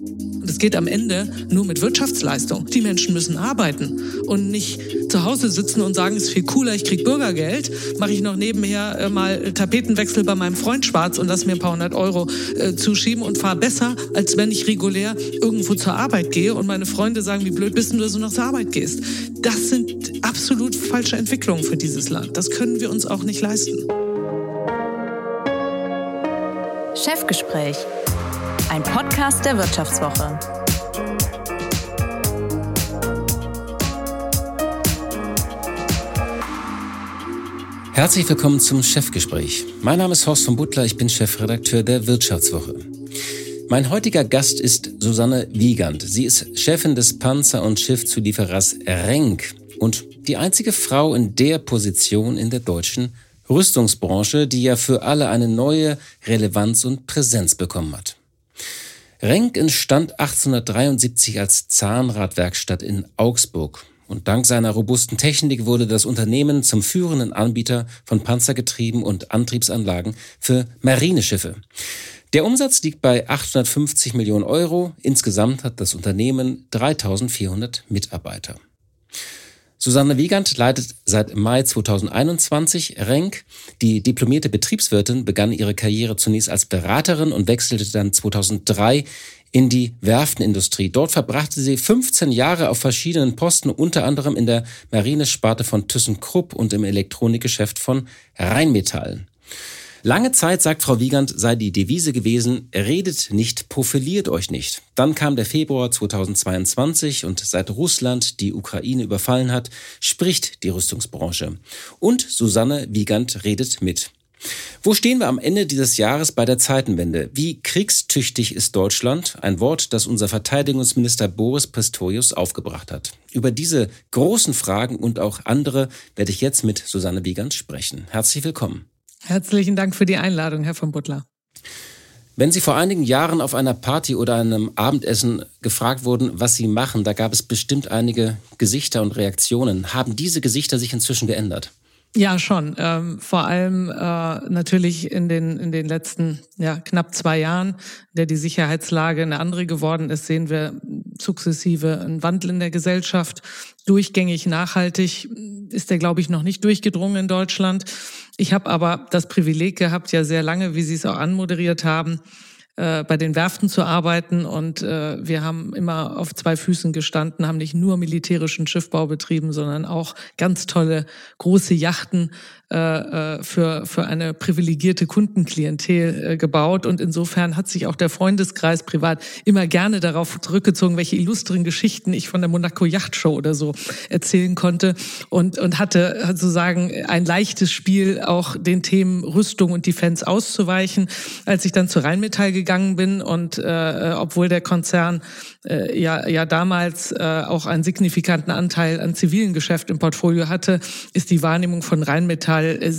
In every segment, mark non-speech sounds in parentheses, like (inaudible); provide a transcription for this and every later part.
Das geht am Ende nur mit Wirtschaftsleistung. Die Menschen müssen arbeiten und nicht zu Hause sitzen und sagen, es ist viel cooler, ich krieg Bürgergeld, mache ich noch nebenher äh, mal Tapetenwechsel bei meinem Freund schwarz und lass mir ein paar hundert Euro äh, zuschieben und fahre besser, als wenn ich regulär irgendwo zur Arbeit gehe und meine Freunde sagen, wie blöd bist du, dass du noch zur Arbeit gehst. Das sind absolut falsche Entwicklungen für dieses Land. Das können wir uns auch nicht leisten. Chefgespräch ein Podcast der Wirtschaftswoche. Herzlich willkommen zum Chefgespräch. Mein Name ist Horst von Butler, ich bin Chefredakteur der Wirtschaftswoche. Mein heutiger Gast ist Susanne Wiegand. Sie ist Chefin des Panzer- und Schiffzulieferers Renk und die einzige Frau in der Position in der deutschen Rüstungsbranche, die ja für alle eine neue Relevanz und Präsenz bekommen hat. Renk entstand 1873 als Zahnradwerkstatt in Augsburg. Und dank seiner robusten Technik wurde das Unternehmen zum führenden Anbieter von Panzergetrieben und Antriebsanlagen für Marineschiffe. Der Umsatz liegt bei 850 Millionen Euro. Insgesamt hat das Unternehmen 3400 Mitarbeiter. Susanne Wiegand leitet seit Mai 2021 Renk. Die diplomierte Betriebswirtin begann ihre Karriere zunächst als Beraterin und wechselte dann 2003 in die Werftenindustrie. Dort verbrachte sie 15 Jahre auf verschiedenen Posten, unter anderem in der Marinesparte von ThyssenKrupp und im Elektronikgeschäft von Rheinmetall. Lange Zeit, sagt Frau Wiegand, sei die Devise gewesen, redet nicht, profiliert euch nicht. Dann kam der Februar 2022 und seit Russland die Ukraine überfallen hat, spricht die Rüstungsbranche. Und Susanne Wiegand redet mit. Wo stehen wir am Ende dieses Jahres bei der Zeitenwende? Wie kriegstüchtig ist Deutschland? Ein Wort, das unser Verteidigungsminister Boris Pistorius aufgebracht hat. Über diese großen Fragen und auch andere werde ich jetzt mit Susanne Wiegand sprechen. Herzlich willkommen. Herzlichen Dank für die Einladung, Herr von Butler. Wenn Sie vor einigen Jahren auf einer Party oder einem Abendessen gefragt wurden, was Sie machen, da gab es bestimmt einige Gesichter und Reaktionen. Haben diese Gesichter sich inzwischen geändert? Ja, schon. Ähm, vor allem äh, natürlich in den, in den letzten ja, knapp zwei Jahren, in der die Sicherheitslage eine andere geworden ist, sehen wir sukzessive einen Wandel in der Gesellschaft. Durchgängig nachhaltig ist der, glaube ich, noch nicht durchgedrungen in Deutschland. Ich habe aber das Privileg gehabt, ja sehr lange, wie Sie es auch anmoderiert haben, äh, bei den Werften zu arbeiten. Und äh, wir haben immer auf zwei Füßen gestanden, haben nicht nur militärischen Schiffbau betrieben, sondern auch ganz tolle große Yachten äh, äh, für, für eine privilegierte Kundenklientel äh, gebaut. Und insofern hat sich auch der Freundeskreis privat immer gerne darauf zurückgezogen, welche illustren Geschichten ich von der Monaco Yacht Show oder so erzählen konnte und, und hatte sozusagen ein leichtes Spiel, auch den Themen Rüstung und Defense auszuweichen. Als ich dann zu Rheinmetall gegangen bin und äh, obwohl der Konzern äh, ja, ja damals äh, auch einen signifikanten Anteil an zivilen Geschäft im Portfolio hatte, ist die Wahrnehmung von Rheinmetall äh,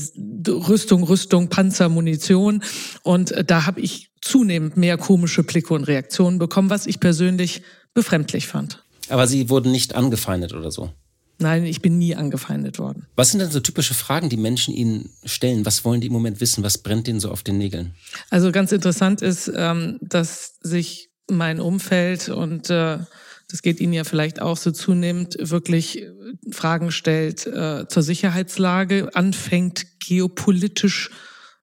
Rüstung, Rüstung, Panzer, Munition. Und äh, da habe ich zunehmend mehr komische Blicke und Reaktionen bekommen, was ich persönlich befremdlich fand. Aber Sie wurden nicht angefeindet oder so? Nein, ich bin nie angefeindet worden. Was sind denn so typische Fragen, die Menschen Ihnen stellen? Was wollen die im Moment wissen? Was brennt Ihnen so auf den Nägeln? Also ganz interessant ist, ähm, dass sich mein Umfeld und äh, das geht Ihnen ja vielleicht auch so zunehmend, wirklich Fragen stellt äh, zur Sicherheitslage, anfängt geopolitisch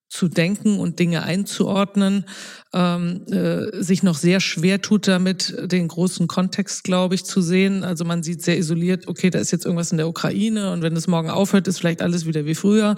zu denken und Dinge einzuordnen ähm, äh, sich noch sehr schwer tut damit, den großen Kontext, glaube ich, zu sehen. Also man sieht sehr isoliert, okay, da ist jetzt irgendwas in der Ukraine und wenn es morgen aufhört, ist vielleicht alles wieder wie früher.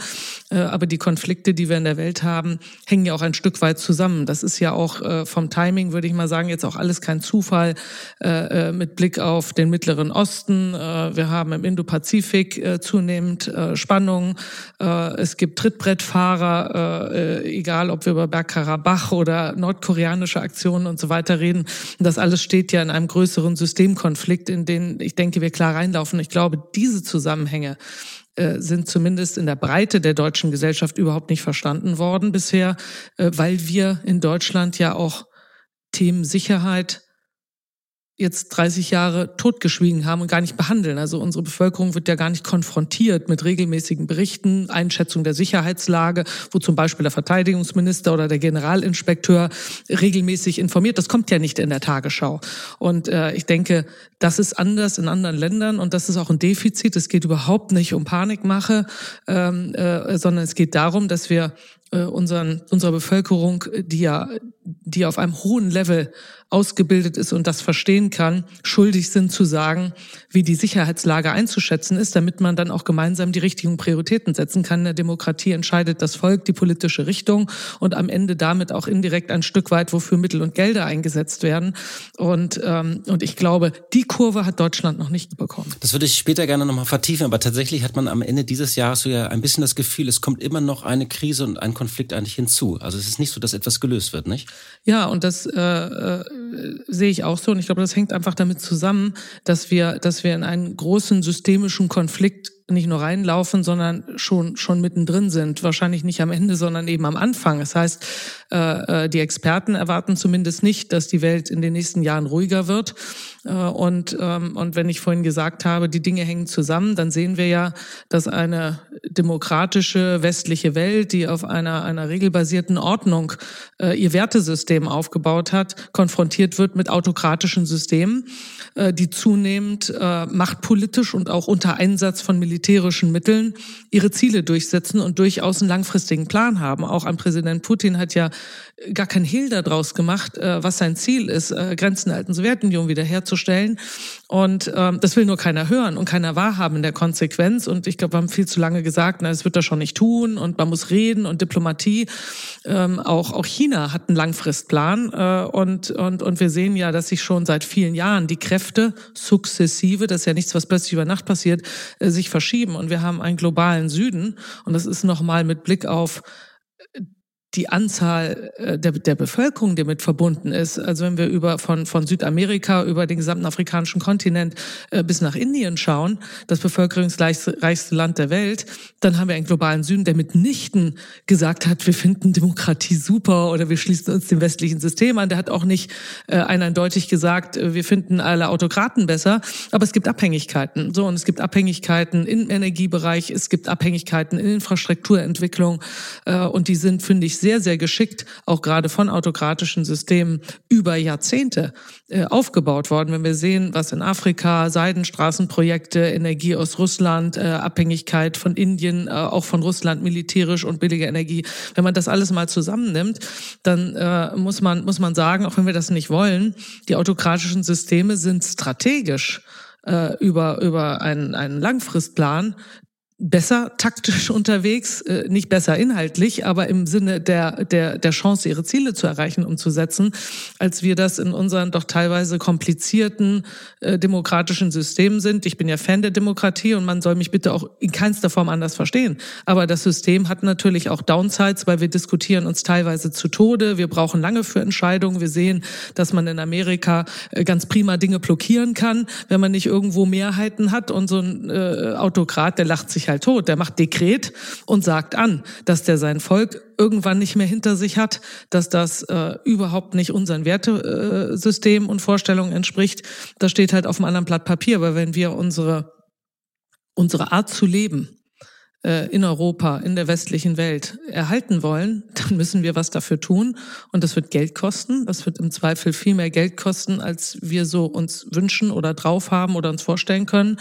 Äh, aber die Konflikte, die wir in der Welt haben, hängen ja auch ein Stück weit zusammen. Das ist ja auch äh, vom Timing, würde ich mal sagen, jetzt auch alles kein Zufall äh, äh mit Blick auf den Mittleren Osten. Äh, wir haben im Indo-Pazifik äh, zunehmend äh, Spannungen. Äh, es gibt Trittbrettfahrer, äh, äh, egal ob wir über Bergkarabach oder nordkoreanische Aktionen und so weiter reden. Das alles steht ja in einem größeren Systemkonflikt, in den ich denke, wir klar reinlaufen. Ich glaube, diese Zusammenhänge äh, sind zumindest in der Breite der deutschen Gesellschaft überhaupt nicht verstanden worden bisher, äh, weil wir in Deutschland ja auch Themen Sicherheit jetzt 30 Jahre totgeschwiegen haben und gar nicht behandeln. Also unsere Bevölkerung wird ja gar nicht konfrontiert mit regelmäßigen Berichten, Einschätzung der Sicherheitslage, wo zum Beispiel der Verteidigungsminister oder der Generalinspekteur regelmäßig informiert. Das kommt ja nicht in der Tagesschau. Und äh, ich denke, das ist anders in anderen Ländern und das ist auch ein Defizit. Es geht überhaupt nicht um Panikmache, ähm, äh, sondern es geht darum, dass wir äh, unseren, unserer Bevölkerung, die ja, die auf einem hohen Level ausgebildet ist und das verstehen kann, schuldig sind zu sagen, wie die Sicherheitslage einzuschätzen ist, damit man dann auch gemeinsam die richtigen Prioritäten setzen kann. In der Demokratie entscheidet das Volk die politische Richtung und am Ende damit auch indirekt ein Stück weit, wofür Mittel und Gelder eingesetzt werden. Und, ähm, und ich glaube, die Kurve hat Deutschland noch nicht bekommen. Das würde ich später gerne nochmal vertiefen, aber tatsächlich hat man am Ende dieses Jahres so ja ein bisschen das Gefühl, es kommt immer noch eine Krise und ein Konflikt eigentlich hinzu. Also es ist nicht so, dass etwas gelöst wird, nicht? Ja, und das äh, äh, sehe ich auch so. Und ich glaube, das hängt einfach damit zusammen, dass wir, dass wir in einen großen systemischen Konflikt nicht nur reinlaufen, sondern schon schon mittendrin sind. Wahrscheinlich nicht am Ende, sondern eben am Anfang. Das heißt, äh, äh, die Experten erwarten zumindest nicht, dass die Welt in den nächsten Jahren ruhiger wird. Äh, und ähm, und wenn ich vorhin gesagt habe, die Dinge hängen zusammen, dann sehen wir ja, dass eine demokratische westliche Welt, die auf einer einer regelbasierten Ordnung ihr Wertesystem aufgebaut hat, konfrontiert wird mit autokratischen Systemen, die zunehmend machtpolitisch und auch unter Einsatz von Militär militärischen Mitteln ihre Ziele durchsetzen und durchaus einen langfristigen Plan haben. Auch ein Präsident Putin hat ja gar kein Hehl daraus gemacht, äh, was sein Ziel ist, äh, Grenzen der alten Sowjetunion wiederherzustellen. Und ähm, das will nur keiner hören und keiner wahrhaben in der Konsequenz. Und ich glaube, wir haben viel zu lange gesagt, na, das wird er schon nicht tun und man muss reden und Diplomatie. Ähm, auch, auch China hat einen Langfristplan äh, und, und, und wir sehen ja, dass sich schon seit vielen Jahren die Kräfte sukzessive, das ist ja nichts, was plötzlich über Nacht passiert, äh, sich verschieben. Und wir haben einen globalen Süden und das ist nochmal mit Blick auf die Anzahl äh, der, der Bevölkerung, die mit verbunden ist. Also wenn wir über von, von Südamerika über den gesamten afrikanischen Kontinent äh, bis nach Indien schauen, das bevölkerungsreichste Land der Welt, dann haben wir einen globalen Süden, der mitnichten gesagt hat, wir finden Demokratie super oder wir schließen uns dem westlichen System an. Der hat auch nicht äh, eindeutig gesagt, äh, wir finden alle Autokraten besser. Aber es gibt Abhängigkeiten. So und es gibt Abhängigkeiten im Energiebereich, es gibt Abhängigkeiten in Infrastrukturentwicklung und die sind, finde ich, sehr, sehr geschickt, auch gerade von autokratischen Systemen, über Jahrzehnte äh, aufgebaut worden. Wenn wir sehen, was in Afrika, Seidenstraßenprojekte, Energie aus Russland, äh, Abhängigkeit von Indien, äh, auch von Russland militärisch und billige Energie, wenn man das alles mal zusammennimmt, dann muss man muss man sagen, auch wenn wir das nicht wollen, die autokratischen Systeme sind strategisch über über einen, einen Langfristplan besser taktisch (laughs) unterwegs, äh, nicht besser inhaltlich, aber im Sinne der, der, der Chance, ihre Ziele zu erreichen, umzusetzen, als wir das in unseren doch teilweise komplizierten äh, demokratischen Systemen sind. Ich bin ja Fan der Demokratie und man soll mich bitte auch in keinster Form anders verstehen. Aber das System hat natürlich auch Downsides, weil wir diskutieren uns teilweise zu Tode. Wir brauchen lange für Entscheidungen. Wir sehen, dass man in Amerika äh, ganz prima Dinge blockieren kann, wenn man nicht irgendwo Mehrheiten hat und so ein äh, Autokrat, der lacht sich halt tot. Der macht Dekret und sagt an, dass der sein Volk irgendwann nicht mehr hinter sich hat, dass das äh, überhaupt nicht unseren Wertesystem und Vorstellungen entspricht. Das steht halt auf einem anderen Blatt Papier. Aber wenn wir unsere, unsere Art zu leben äh, in Europa, in der westlichen Welt erhalten wollen, (laughs) dann müssen wir was dafür tun. Und das wird Geld kosten. Das wird im Zweifel viel mehr Geld kosten, als wir so uns wünschen oder drauf haben oder uns vorstellen können.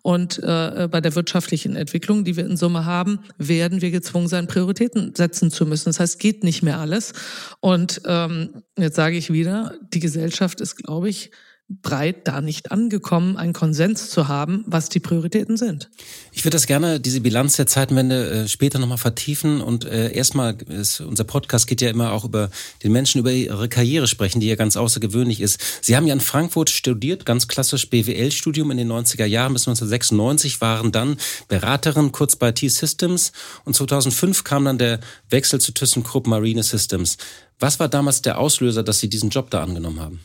Und äh, bei der wirtschaftlichen Entwicklung, die wir in Summe haben, werden wir gezwungen sein, Prioritäten setzen zu müssen. Das heißt, geht nicht mehr alles. Und ähm, jetzt sage ich wieder, die Gesellschaft ist, glaube ich, breit da nicht angekommen, einen Konsens zu haben, was die Prioritäten sind. Ich würde das gerne, diese Bilanz der Zeitenwende, äh, später nochmal vertiefen. Und äh, erstmal, ist, unser Podcast geht ja immer auch über den Menschen, über ihre Karriere sprechen, die ja ganz außergewöhnlich ist. Sie haben ja in Frankfurt studiert, ganz klassisch BWL-Studium in den 90er Jahren bis 1996, waren dann Beraterin kurz bei T-Systems und 2005 kam dann der Wechsel zu ThyssenKrupp Marine Systems. Was war damals der Auslöser, dass Sie diesen Job da angenommen haben?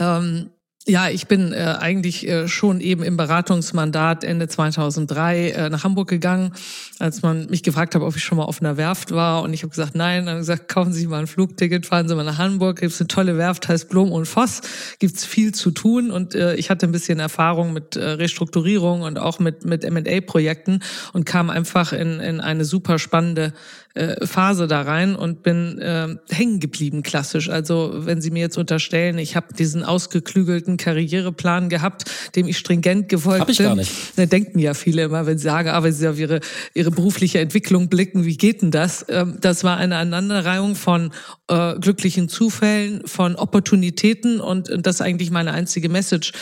Ähm, Ja, ich bin äh, eigentlich äh, schon eben im Beratungsmandat Ende 2003 äh, nach Hamburg gegangen, als man mich gefragt hat, ob ich schon mal auf einer Werft war. Und ich habe gesagt, nein. Dann gesagt, kaufen Sie mal ein Flugticket, fahren Sie mal nach Hamburg. Gibt es eine tolle Werft, heißt Blom und Voss. Gibt's viel zu tun. Und äh, ich hatte ein bisschen Erfahrung mit äh, Restrukturierung und auch mit mit M&A-Projekten und kam einfach in, in eine super spannende äh, Phase da rein und bin äh, hängen geblieben klassisch. Also wenn Sie mir jetzt unterstellen, ich habe diesen ausgeklügelten Karriereplan gehabt, dem ich stringent gefolgt hab ich bin. Gar nicht. Da denken ja viele immer, wenn sie sagen, aber ah, sie auf ihre, ihre berufliche Entwicklung blicken, wie geht denn das? Ähm, das war eine Aneinanderreihung von äh, glücklichen Zufällen, von Opportunitäten und, und das ist eigentlich meine einzige Message,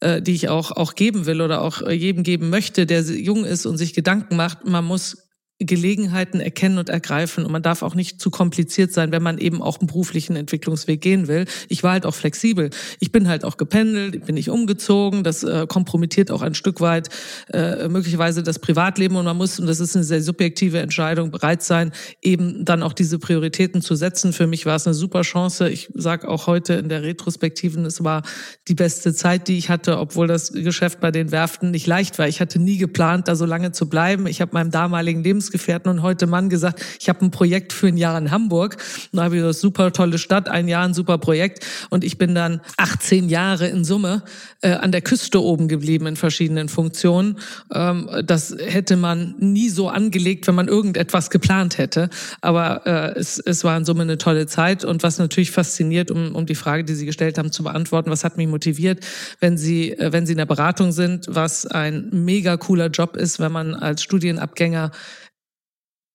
äh, die ich auch, auch geben will oder auch äh, jedem geben möchte, der jung ist und sich Gedanken macht. Man muss Gelegenheiten erkennen und ergreifen. Und man darf auch nicht zu kompliziert sein, wenn man eben auch einen beruflichen Entwicklungsweg gehen will. Ich war halt auch flexibel. Ich bin halt auch gependelt, bin nicht umgezogen. Das äh, kompromittiert auch ein Stück weit äh, möglicherweise das Privatleben. Und man muss, und das ist eine sehr subjektive Entscheidung, bereit sein, eben dann auch diese Prioritäten zu setzen. Für mich war es eine super Chance. Ich sage auch heute in der Retrospektiven, es war die beste Zeit, die ich hatte, obwohl das Geschäft bei den Werften nicht leicht war. Ich hatte nie geplant, da so lange zu bleiben. Ich habe meinem damaligen Lebens Lebensgefährten und heute Mann gesagt, ich habe ein Projekt für ein Jahr in Hamburg. Da habe ich gesagt, super tolle Stadt, ein Jahr ein super Projekt. Und ich bin dann 18 Jahre in Summe äh, an der Küste oben geblieben in verschiedenen Funktionen. Ähm, das hätte man nie so angelegt, wenn man irgendetwas geplant hätte. Aber äh, es, es war in Summe eine tolle Zeit. Und was natürlich fasziniert, um, um die Frage, die Sie gestellt haben, zu beantworten, was hat mich motiviert, wenn Sie, äh, wenn Sie in der Beratung sind, was ein mega cooler Job ist, wenn man als Studienabgänger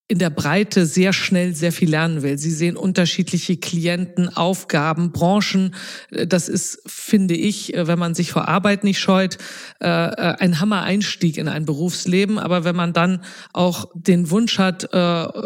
in der Breite sehr schnell sehr viel lernen will. Sie sehen unterschiedliche Klienten, Aufgaben, Branchen. Das ist, finde ich, wenn man sich vor Arbeit nicht scheut, äh, ein Hammer-Einstieg in ein Berufsleben. Aber wenn man dann auch den Wunsch hat äh,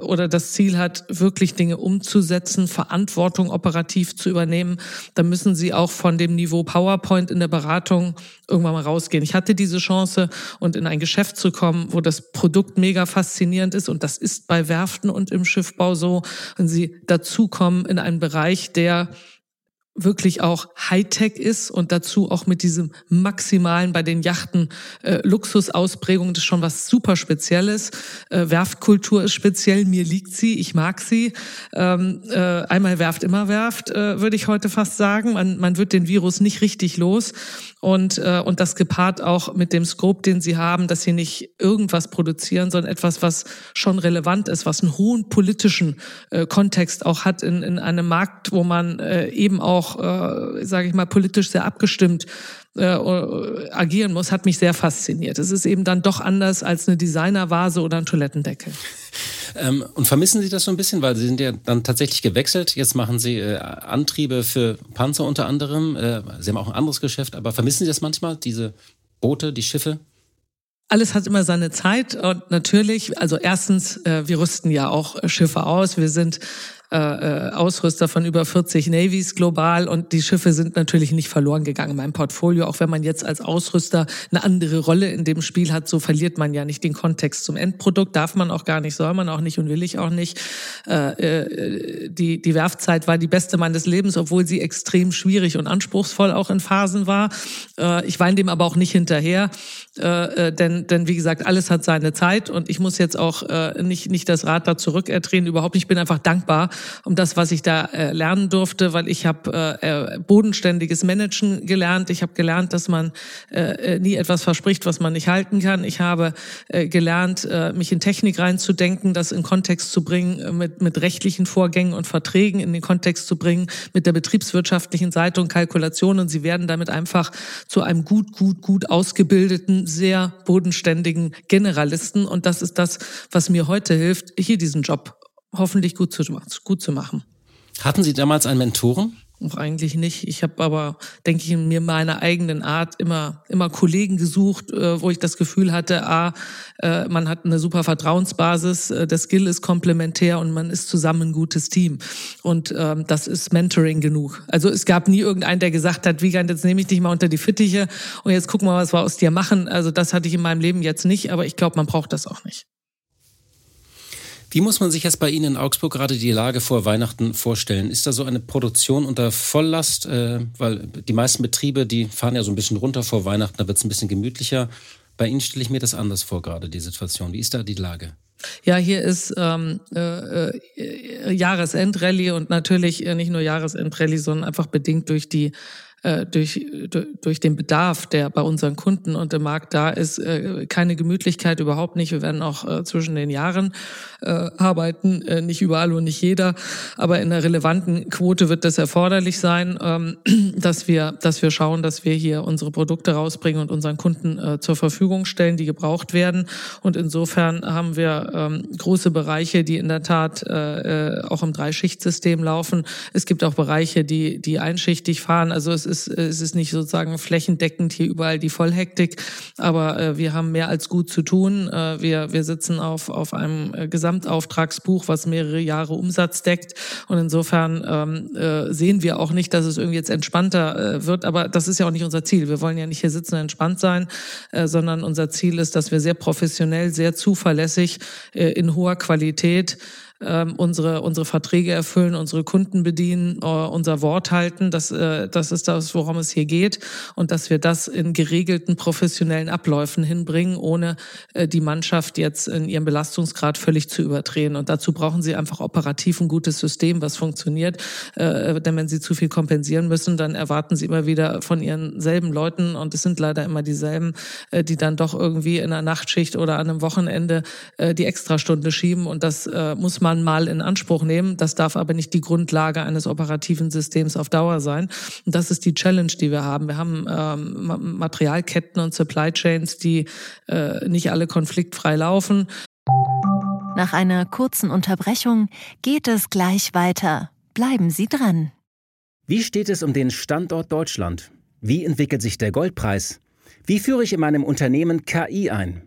oder das Ziel hat, wirklich Dinge umzusetzen, Verantwortung operativ zu übernehmen, dann müssen Sie auch von dem Niveau PowerPoint in der Beratung irgendwann mal rausgehen. Ich hatte diese Chance und in ein Geschäft zu kommen, wo das Produkt mega faszinierend ist und das ist bei Werften und im Schiffbau so, wenn sie dazukommen in einen Bereich, der wirklich auch Hightech ist und dazu auch mit diesem maximalen bei den Yachten äh, Luxusausprägung, das ist schon was super Spezielles. Äh, Werftkultur ist speziell, mir liegt sie, ich mag sie. Ähm, äh, einmal werft, immer werft, äh, würde ich heute fast sagen. Man, man wird den Virus nicht richtig los und, äh, und das gepaart auch mit dem Scope, den sie haben, dass sie nicht irgendwas produzieren, sondern etwas, was schon relevant ist, was einen hohen politischen äh, Kontext auch hat in, in einem Markt, wo man äh, eben auch, äh, sage ich mal, politisch sehr abgestimmt äh, agieren muss, hat mich sehr fasziniert. Es ist eben dann doch anders als eine Designervase oder ein Toilettendeckel. Ähm, und vermissen Sie das so ein bisschen, weil Sie sind ja dann tatsächlich gewechselt. Jetzt machen Sie äh, Antriebe für Panzer unter anderem. Äh, Sie haben auch ein anderes Geschäft, aber vermissen Sie das manchmal, diese Boote, die Schiffe? Alles hat immer seine Zeit und natürlich, also erstens, äh, wir rüsten ja auch Schiffe aus. Wir sind äh, äh, Ausrüster von über 40 Navies global und die Schiffe sind natürlich nicht verloren gegangen in meinem Portfolio. Auch wenn man jetzt als Ausrüster eine andere Rolle in dem Spiel hat, so verliert man ja nicht den Kontext zum Endprodukt. Darf man auch gar nicht, soll man auch nicht und will ich auch nicht. Äh, äh, die, die Werfzeit war die beste meines Lebens, obwohl sie extrem schwierig und anspruchsvoll auch in Phasen war. Äh, ich weine dem aber auch nicht hinterher, äh, äh, denn, denn wie gesagt, alles hat seine Zeit und ich muss jetzt auch äh, nicht, nicht das Rad da zurückerdrehen, überhaupt nicht. Ich bin einfach dankbar, um das, was ich da äh, lernen durfte, weil ich habe äh, äh, bodenständiges Managen gelernt. Ich habe gelernt, dass man äh, äh, nie etwas verspricht, was man nicht halten kann. Ich habe äh, gelernt, äh, mich in Technik reinzudenken, das in Kontext zu bringen, äh, mit, mit rechtlichen Vorgängen und Verträgen in den Kontext zu bringen, mit der betriebswirtschaftlichen Seite und Kalkulation. Und sie werden damit einfach zu einem gut, gut, gut ausgebildeten, sehr bodenständigen Generalisten. Und das ist das, was mir heute hilft, hier diesen Job hoffentlich gut zu, gut zu machen. Hatten Sie damals einen Mentoren? Auch eigentlich nicht. Ich habe aber, denke ich, in mir meiner eigenen Art immer, immer Kollegen gesucht, äh, wo ich das Gefühl hatte, ah, äh, man hat eine super Vertrauensbasis, äh, der Skill ist komplementär und man ist zusammen ein gutes Team. Und ähm, das ist Mentoring genug. Also es gab nie irgendeinen, der gesagt hat, Wiegand, jetzt nehme ich dich mal unter die Fittiche und jetzt gucken wir, was wir aus dir machen. Also das hatte ich in meinem Leben jetzt nicht, aber ich glaube, man braucht das auch nicht. Wie muss man sich jetzt bei Ihnen in Augsburg gerade die Lage vor Weihnachten vorstellen? Ist da so eine Produktion unter Volllast? Äh, weil die meisten Betriebe, die fahren ja so ein bisschen runter vor Weihnachten, da wird es ein bisschen gemütlicher. Bei Ihnen stelle ich mir das anders vor, gerade die Situation. Wie ist da die Lage? Ja, hier ist ähm, äh, äh, Jahresendrallye und natürlich äh, nicht nur Jahresendrallye, sondern einfach bedingt durch die äh, durch, durch den Bedarf, der bei unseren Kunden und im Markt da ist, äh, keine Gemütlichkeit überhaupt nicht. Wir werden auch äh, zwischen den Jahren arbeiten, nicht überall und nicht jeder, aber in einer relevanten Quote wird das erforderlich sein, ähm, (clears throat) dass wir, dass wir schauen, dass wir hier unsere Produkte rausbringen und unseren Kunden zur Verfügung stellen, die gebraucht werden. Und insofern haben wir ähm, große Bereiche, die in der Tat auch im Dreischichtsystem laufen. Es gibt auch Bereiche, die, die einschichtig fahren. Also es ist, es ist nicht sozusagen flächendeckend hier überall die Vollhektik, aber äh, wir haben mehr als gut zu tun. Äh, wir, wir sitzen auf, auf einem äh, Gesamtauftragsbuch, was mehrere Jahre Umsatz deckt und insofern ähm, äh, sehen wir auch nicht, dass es irgendwie jetzt entspannter äh, wird, aber das ist ja auch nicht unser Ziel. Wir wollen ja nicht hier sitzen und entspannt sein, äh, sondern unser Ziel ist, dass wir sehr professionell, sehr zuverlässig äh, in hoher Qualität ähm, unsere, unsere Verträge erfüllen, unsere Kunden bedienen, äh, unser Wort halten. Das, äh, das ist das, worum es hier geht. Und dass wir das in geregelten professionellen Abläufen hinbringen, ohne äh, die Mannschaft jetzt in ihrem Belastungsgrad völlig zu überdrehen. Und dazu brauchen sie einfach operativ ein gutes System, was funktioniert. Äh, denn wenn sie zu viel kompensieren müssen, dann erwarten sie immer wieder von ihren selben Leuten, und es sind leider immer dieselben, äh, die dann doch irgendwie in einer Nachtschicht oder an einem Wochenende äh, die Extrastunde schieben. Und das äh, muss man man mal in Anspruch nehmen. Das darf aber nicht die Grundlage eines operativen Systems auf Dauer sein. Und das ist die Challenge, die wir haben. Wir haben ähm, Materialketten und Supply Chains, die äh, nicht alle konfliktfrei laufen. Nach einer kurzen Unterbrechung geht es gleich weiter. Bleiben Sie dran. Wie steht es um den Standort Deutschland? Wie entwickelt sich der Goldpreis? Wie führe ich in meinem Unternehmen KI ein?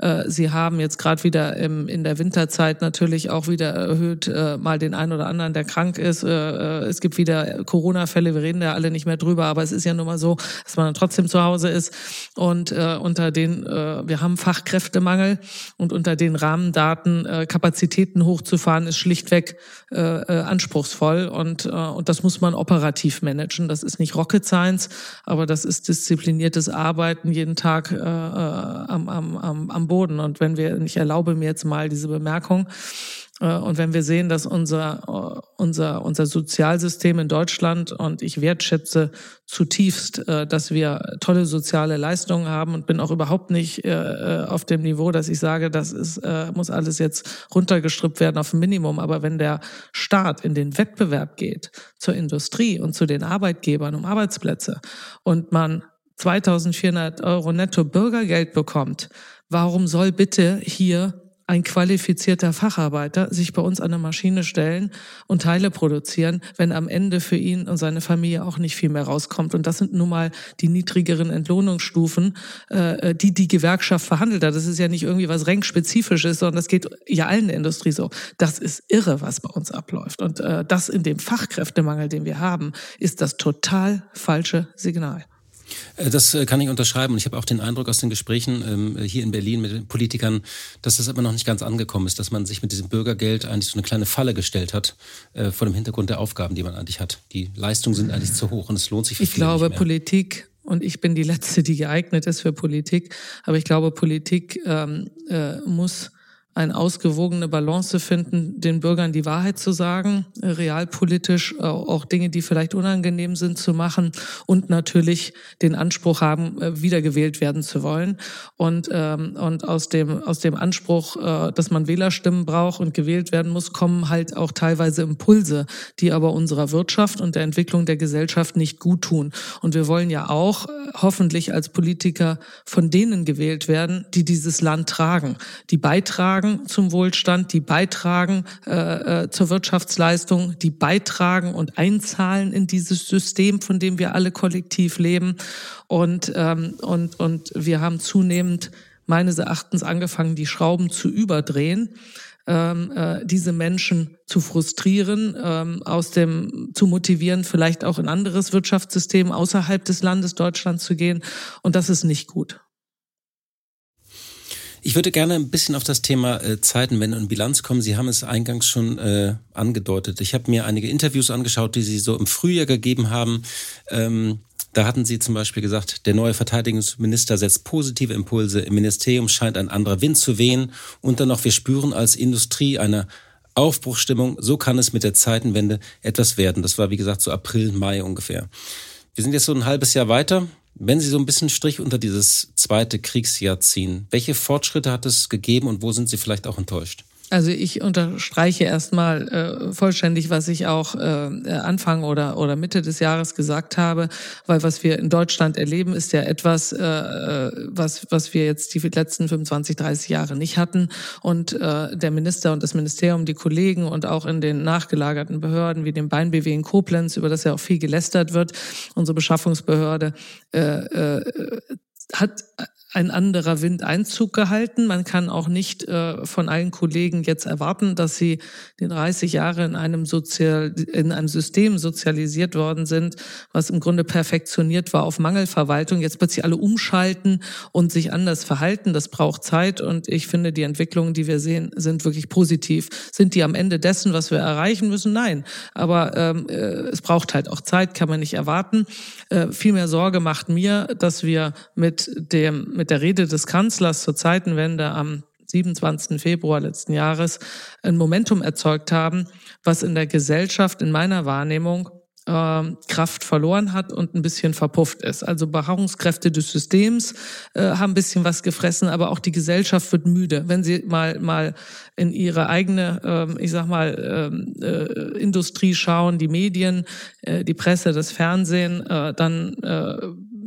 Äh, sie haben jetzt gerade wieder im, in der Winterzeit natürlich auch wieder erhöht äh, mal den einen oder anderen, der krank ist. Äh, äh, es gibt wieder Corona-Fälle, wir reden da alle nicht mehr drüber, aber es ist ja nun mal so, dass man dann trotzdem zu Hause ist. Und äh, unter den, äh, wir haben Fachkräftemangel und unter den Rahmendaten äh, Kapazitäten hochzufahren, ist schlichtweg äh, äh, anspruchsvoll und, äh, und das muss man operativ managen. Das ist nicht Rocket Science, aber das ist diszipliniertes Arbeiten jeden Tag äh, äh am, am, am, am Boden. Und wenn wir, ich erlaube mir jetzt mal diese Bemerkung, äh, und wenn wir sehen, dass unser, äh, unser, unser Sozialsystem in Deutschland, und ich wertschätze zutiefst, äh, dass wir tolle soziale Leistungen haben und bin auch überhaupt nicht auf dem Niveau, dass ich sage, das ist, muss alles jetzt runtergestrippt werden auf ein Minimum. Aber wenn der Staat in den Wettbewerb geht zur Industrie und zu den Arbeitgebern um Arbeitsplätze und man 2400 Euro netto Bürgergeld bekommt, Warum soll bitte hier ein qualifizierter Facharbeiter sich bei uns an eine Maschine stellen und Teile produzieren, wenn am Ende für ihn und seine Familie auch nicht viel mehr rauskommt. Und das sind nun mal die niedrigeren Entlohnungsstufen, äh, die die Gewerkschaft verhandelt hat. Das ist ja nicht irgendwie was Rankspezifisches, sondern das geht ja allen der Industrie so. Das ist irre, was bei uns abläuft. Und äh, das in dem Fachkräftemangel, den wir haben, ist das total falsche Signal. Äh, das äh, kann ich unterschreiben. Und ich habe auch den Eindruck aus den Gesprächen ähm, hier in Berlin mit den Politikern, dass das aber noch nicht ganz angekommen ist, dass man sich mit diesem Bürgergeld eigentlich so eine kleine Falle gestellt hat äh, vor dem Hintergrund der Aufgaben, die man eigentlich hat. Die Leistungen sind eigentlich zu hoch und es lohnt sich für Ich glaube, Politik und ich bin die Letzte, die geeignet ist für Politik. Aber ich glaube, Politik ähm, äh, muss eine ausgewogene Balance finden, den Bürgern die Wahrheit zu sagen, äh, realpolitisch äh, auch Dinge, die vielleicht unangenehm sind, zu machen und natürlich den Anspruch haben, äh, wiedergewählt werden zu wollen. Und, ähm, und aus, dem, aus dem Anspruch, dass man Wählerstimmen braucht und gewählt werden muss, kommen halt auch teilweise Impulse, die aber unserer Wirtschaft und der Entwicklung der Gesellschaft nicht gut tun. Und wir wollen ja auch hoffentlich als Politiker von denen gewählt werden, die dieses Land tragen, die beitragen zum Wohlstand, die beitragen äh, äh, zur Wirtschaftsleistung, die beitragen und einzahlen in dieses System, von dem wir alle kollektiv leben. Und, ähm, und, und wir haben zunehmend meines Erachtens angefangen, die Schrauben zu überdrehen ähm, äh, diese Menschen zu frustrieren, ähm, aus dem zu motivieren, vielleicht auch in anderes Wirtschaftssystem außerhalb des Landes Deutschland zu gehen. Und das ist nicht gut. Ich würde gerne ein bisschen auf das Thema äh, Zeitenwende und Bilanz kommen. Sie haben es eingangs schon äh, angedeutet. Ich habe mir einige Interviews angeschaut, die Sie so im Frühjahr gegeben haben. Ähm, da hatten Sie zum Beispiel gesagt, der neue Verteidigungsminister setzt positive Impulse. Im Ministerium scheint ein anderer Wind zu wehen. Und dann noch, wir spüren als Industrie eine Aufbruchstimmung. So kann es mit der Zeitenwende etwas werden. Das war, wie gesagt, so April, Mai ungefähr. Wir sind jetzt so ein halbes Jahr weiter. Wenn Sie so ein bisschen Strich unter dieses zweite Kriegsjahr ziehen, welche Fortschritte hat es gegeben und wo sind Sie vielleicht auch enttäuscht? Also ich unterstreiche erstmal äh, vollständig, was ich auch äh, Anfang oder, oder Mitte des Jahres gesagt habe, weil was wir in Deutschland erleben, ist ja etwas, äh, äh was, was wir jetzt die letzten 25, 30 Jahre nicht hatten. Und äh, der Minister und das Ministerium, die Kollegen und auch in den nachgelagerten Behörden wie dem BeinBW in Koblenz, über das ja auch viel gelästert wird, unsere Beschaffungsbehörde, äh, äh, hat ein anderer Wind Einzug gehalten. Man kann auch nicht äh, von allen Kollegen jetzt erwarten, dass sie die 30 Jahre in einem Sozial in einem System sozialisiert worden sind, was im Grunde perfektioniert war auf Mangelverwaltung. Jetzt plötzlich alle umschalten und sich anders verhalten. Das braucht Zeit und ich finde, die Entwicklungen, die wir sehen, sind wirklich positiv. Sind die am Ende dessen, was wir erreichen müssen? Nein. Aber ähm, äh, es braucht halt auch Zeit, kann man nicht erwarten. Äh, viel mehr Sorge macht mir, dass wir mit dem mit der Rede des Kanzlers zur Zeitenwende am 27. Februar letzten Jahres ein Momentum erzeugt haben, was in der Gesellschaft in meiner Wahrnehmung äh, Kraft verloren hat und ein bisschen verpufft ist. Also Beharrungskräfte des Systems äh, haben ein bisschen was gefressen, aber auch die Gesellschaft wird müde. Wenn sie mal mal in ihre eigene, äh, ich sag mal, ähm, äh, Industrie schauen, die Medien, äh, die Presse, das Fernsehen, äh, dann äh,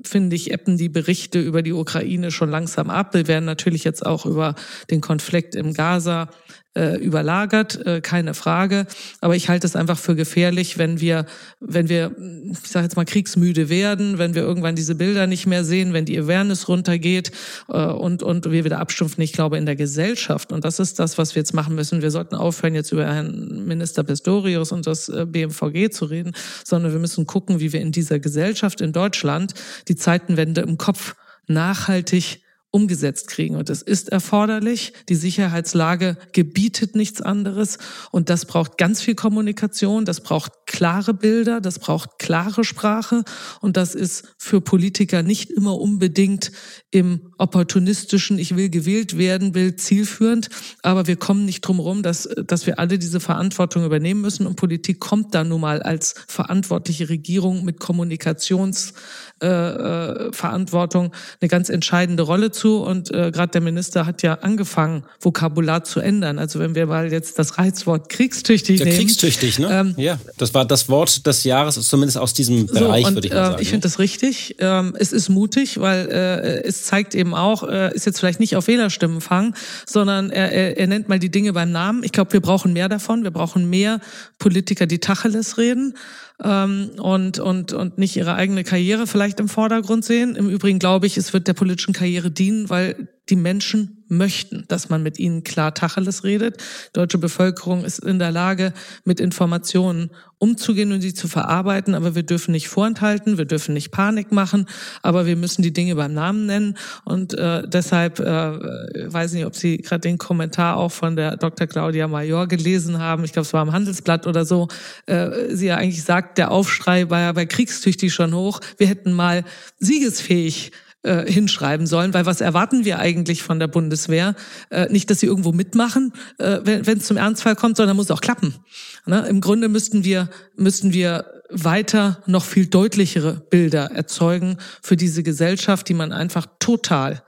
finde ich, eppen die Berichte über die Ukraine schon langsam ab. Wir werden natürlich jetzt auch über den Konflikt im Gaza äh, überlagert, äh, keine Frage. Aber ich halte es einfach für gefährlich, wenn wir, wenn wir, ich sage jetzt mal, kriegsmüde werden, wenn wir irgendwann diese Bilder nicht mehr sehen, wenn die Awareness runtergeht äh, und, und wir wieder abstumpfen. Ich glaube, in der Gesellschaft, und das ist das, was wir jetzt machen müssen, wir sollten aufhören, jetzt über Herrn Minister Pistorius und das äh, BMVG zu reden, sondern wir müssen gucken, wie wir in dieser Gesellschaft in Deutschland die Zeitenwende im Kopf nachhaltig umgesetzt kriegen. Und das ist erforderlich. Die Sicherheitslage gebietet nichts anderes. Und das braucht ganz viel Kommunikation. Das braucht klare Bilder. Das braucht klare Sprache. Und das ist für Politiker nicht immer unbedingt im opportunistischen, ich will gewählt werden, Bild zielführend. Aber wir kommen nicht drum herum, dass, dass wir alle diese Verantwortung übernehmen müssen. Und Politik kommt da nun mal als verantwortliche Regierung mit Kommunikationsverantwortung äh, äh eine ganz entscheidende Rolle zu. Und äh, gerade der Minister hat ja angefangen, Vokabular zu ändern. Also wenn wir mal jetzt das Reizwort kriegstüchtig ja, nehmen. Kriegstüchtig, ne? Ähm, ja, das war das Wort des Jahres, zumindest aus diesem Bereich, so, würde ich mal äh, sagen. ich finde das richtig. Ähm, es ist mutig, weil äh, es zeigt eben auch, äh, ist jetzt vielleicht nicht auf Wählerstimmen fangen, sondern er, er, er nennt mal die Dinge beim Namen. Ich glaube, wir brauchen mehr davon. Wir brauchen mehr Politiker, die Tacheles reden ähm, und, und, und nicht ihre eigene Karriere vielleicht im Vordergrund sehen. Im Übrigen glaube ich, es wird der politischen Karriere dienen, weil die Menschen möchten, dass man mit ihnen klar Tacheles redet. Deutsche Bevölkerung ist in der Lage, mit Informationen umzugehen und sie zu verarbeiten, aber wir dürfen nicht vorenthalten, wir dürfen nicht Panik machen, aber wir müssen die Dinge beim Namen nennen und äh, deshalb äh, weiß nicht, ob Sie gerade den Kommentar auch von der Dr. Claudia Major gelesen haben, ich glaube, es war im Handelsblatt oder so, äh, sie ja eigentlich sagt, der Aufschrei war ja bei Kriegstüchtig schon hoch, wir hätten mal siegesfähig äh, hinschreiben sollen, weil was erwarten wir eigentlich von der Bundeswehr? Äh, nicht, dass sie irgendwo mitmachen, äh, wenn es zum Ernstfall kommt, sondern muss auch klappen. Ne? Im Grunde müssten wir müssten wir weiter noch viel deutlichere Bilder erzeugen für diese Gesellschaft, die man einfach total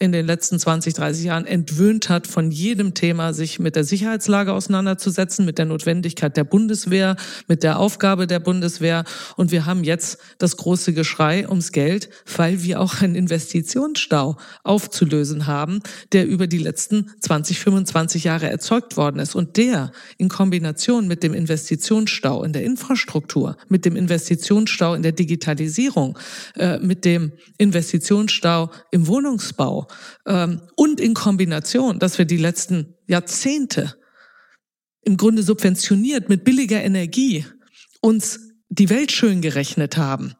in den letzten 20, 30 Jahren entwöhnt hat, von jedem Thema sich mit der Sicherheitslage auseinanderzusetzen, mit der Notwendigkeit der Bundeswehr, mit der Aufgabe der Bundeswehr. Und wir haben jetzt das große Geschrei ums Geld, weil wir auch einen Investitionsstau aufzulösen haben, der über die letzten 20, 25 Jahre erzeugt worden ist. Und der in Kombination mit dem Investitionsstau in der Infrastruktur, mit dem Investitionsstau in der Digitalisierung, äh, mit dem Investitionsstau im Wohnungsbau, ähm, und in Kombination, dass wir die letzten Jahrzehnte im Grunde subventioniert mit billiger Energie uns die Welt schön gerechnet haben.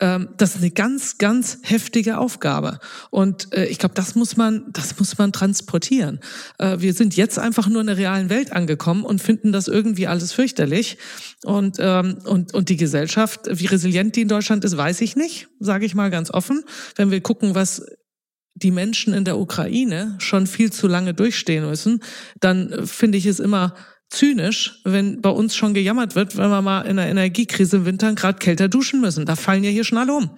Ähm, das ist eine ganz, ganz heftige Aufgabe. Und äh, ich glaube, das muss man, das muss man transportieren. Äh, wir sind jetzt einfach nur in der realen Welt angekommen und finden das irgendwie alles fürchterlich. Und, ähm, und, und die Gesellschaft, wie resilient die in Deutschland ist, weiß ich nicht, sage ich mal ganz offen. Wenn wir gucken, was die Menschen in der Ukraine schon viel zu lange durchstehen müssen, dann finde ich es immer zynisch, wenn bei uns schon gejammert wird, wenn wir mal in der Energiekrise im Winter gerade kälter duschen müssen. Da fallen ja hier schon alle um.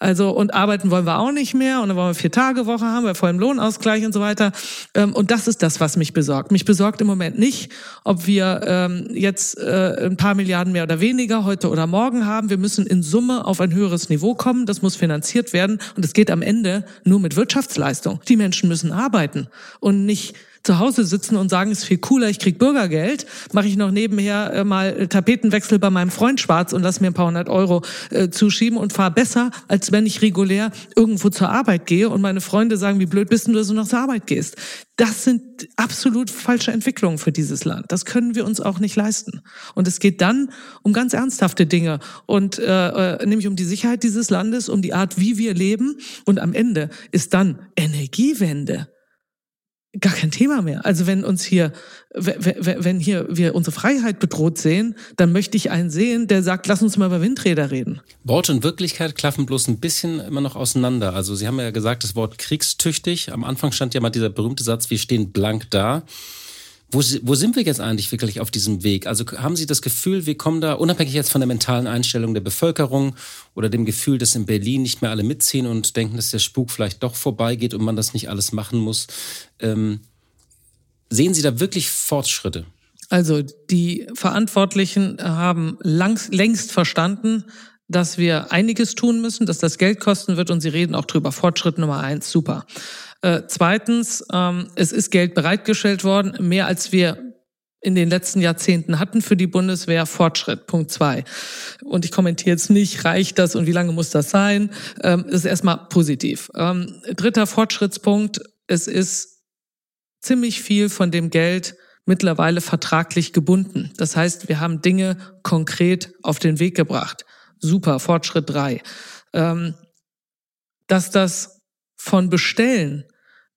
Also und arbeiten wollen wir auch nicht mehr und dann wollen wir vier Tage Woche haben, bei vollem Lohnausgleich und so weiter. Ähm, und das ist das, was mich besorgt. Mich besorgt im Moment nicht, ob wir ähm, jetzt äh, ein paar Milliarden mehr oder weniger heute oder morgen haben. Wir müssen in Summe auf ein höheres Niveau kommen. Das muss finanziert werden und es geht am Ende nur mit Wirtschaftsleistung. Die Menschen müssen arbeiten und nicht zu Hause sitzen und sagen, ist viel cooler, ich krieg Bürgergeld, mache ich noch nebenher äh, mal Tapetenwechsel bei meinem Freund schwarz und lass mir ein paar hundert Euro äh, zuschieben und fahre besser, als wenn ich regulär irgendwo zur Arbeit gehe und meine Freunde sagen, wie blöd bist du, dass du noch zur Arbeit gehst. Das sind absolut falsche Entwicklungen für dieses Land. Das können wir uns auch nicht leisten. Und es geht dann um ganz ernsthafte Dinge und äh, äh nämlich um die Sicherheit dieses Landes, um die Art, wie wir leben. Und am Ende ist dann Energiewende gar kein Thema mehr. Also wenn uns hier, wenn hier wir unsere Freiheit bedroht sehen, dann möchte ich einen sehen, der sagt, lass uns mal über Windräder reden. Wort und Wirklichkeit klaffen bloß ein bisschen immer noch auseinander. Also Sie haben ja gesagt, das Wort kriegstüchtig. Am Anfang stand ja mal dieser berühmte Satz, wir stehen blank da. Wo, wo sind wir jetzt eigentlich wirklich auf diesem Weg? Also haben Sie das Gefühl, wir kommen da, unabhängig jetzt von der mentalen Einstellung der Bevölkerung oder dem Gefühl, dass in Berlin nicht mehr alle mitziehen und denken, dass der Spuk vielleicht doch vorbeigeht und man das nicht alles machen muss. Ähm, sehen Sie da wirklich Fortschritte? Also die Verantwortlichen haben langs, längst verstanden, dass wir einiges tun müssen, dass das Geld kosten wird und sie reden auch drüber. Fortschritt Nummer eins, super. Äh, zweitens, ähm, es ist Geld bereitgestellt worden, mehr als wir in den letzten Jahrzehnten hatten für die Bundeswehr Fortschritt. Punkt zwei. Und ich kommentiere jetzt nicht, reicht das und wie lange muss das sein? Ähm, ist erstmal positiv. Ähm, dritter Fortschrittspunkt, es ist ziemlich viel von dem Geld mittlerweile vertraglich gebunden. Das heißt, wir haben Dinge konkret auf den Weg gebracht. Super, Fortschritt drei. Ähm, dass das von Bestellen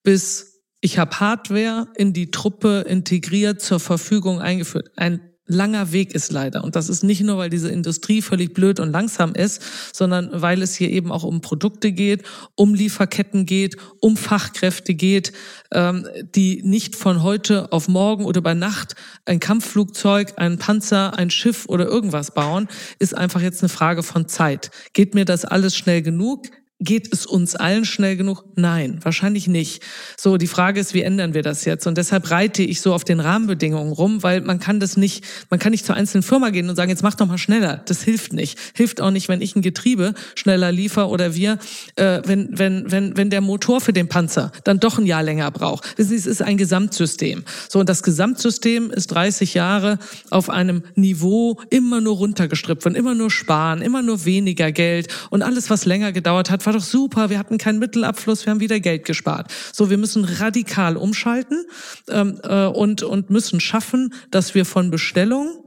bis ich habe Hardware in die Truppe integriert, zur Verfügung eingeführt. Ein langer Weg ist leider. Und das ist nicht nur, weil diese Industrie völlig blöd und langsam ist, sondern weil es hier eben auch um Produkte geht, um Lieferketten geht, um Fachkräfte geht, ähm, die nicht von heute auf morgen oder bei Nacht ein Kampfflugzeug, ein Panzer, ein Schiff oder irgendwas bauen, ist einfach jetzt eine Frage von Zeit. Geht mir das alles schnell genug? Geht es uns allen schnell genug? Nein, wahrscheinlich nicht. So, die Frage ist, wie ändern wir das jetzt? Und deshalb reite ich so auf den Rahmenbedingungen rum, weil man kann das nicht, man kann nicht zur einzelnen Firma gehen und sagen, jetzt mach doch mal schneller. Das hilft nicht. Hilft auch nicht, wenn ich ein Getriebe schneller liefer oder wir, äh, wenn, wenn, wenn, wenn der Motor für den Panzer dann doch ein Jahr länger braucht. Es ist ein Gesamtsystem. So, und das Gesamtsystem ist 30 Jahre auf einem Niveau immer nur runtergestrippt von immer nur sparen, immer nur weniger Geld und alles, was länger gedauert hat, war doch super, wir hatten keinen Mittelabfluss, wir haben wieder Geld gespart. So, wir müssen radikal umschalten ähm, äh, und, und müssen schaffen, dass wir von Bestellung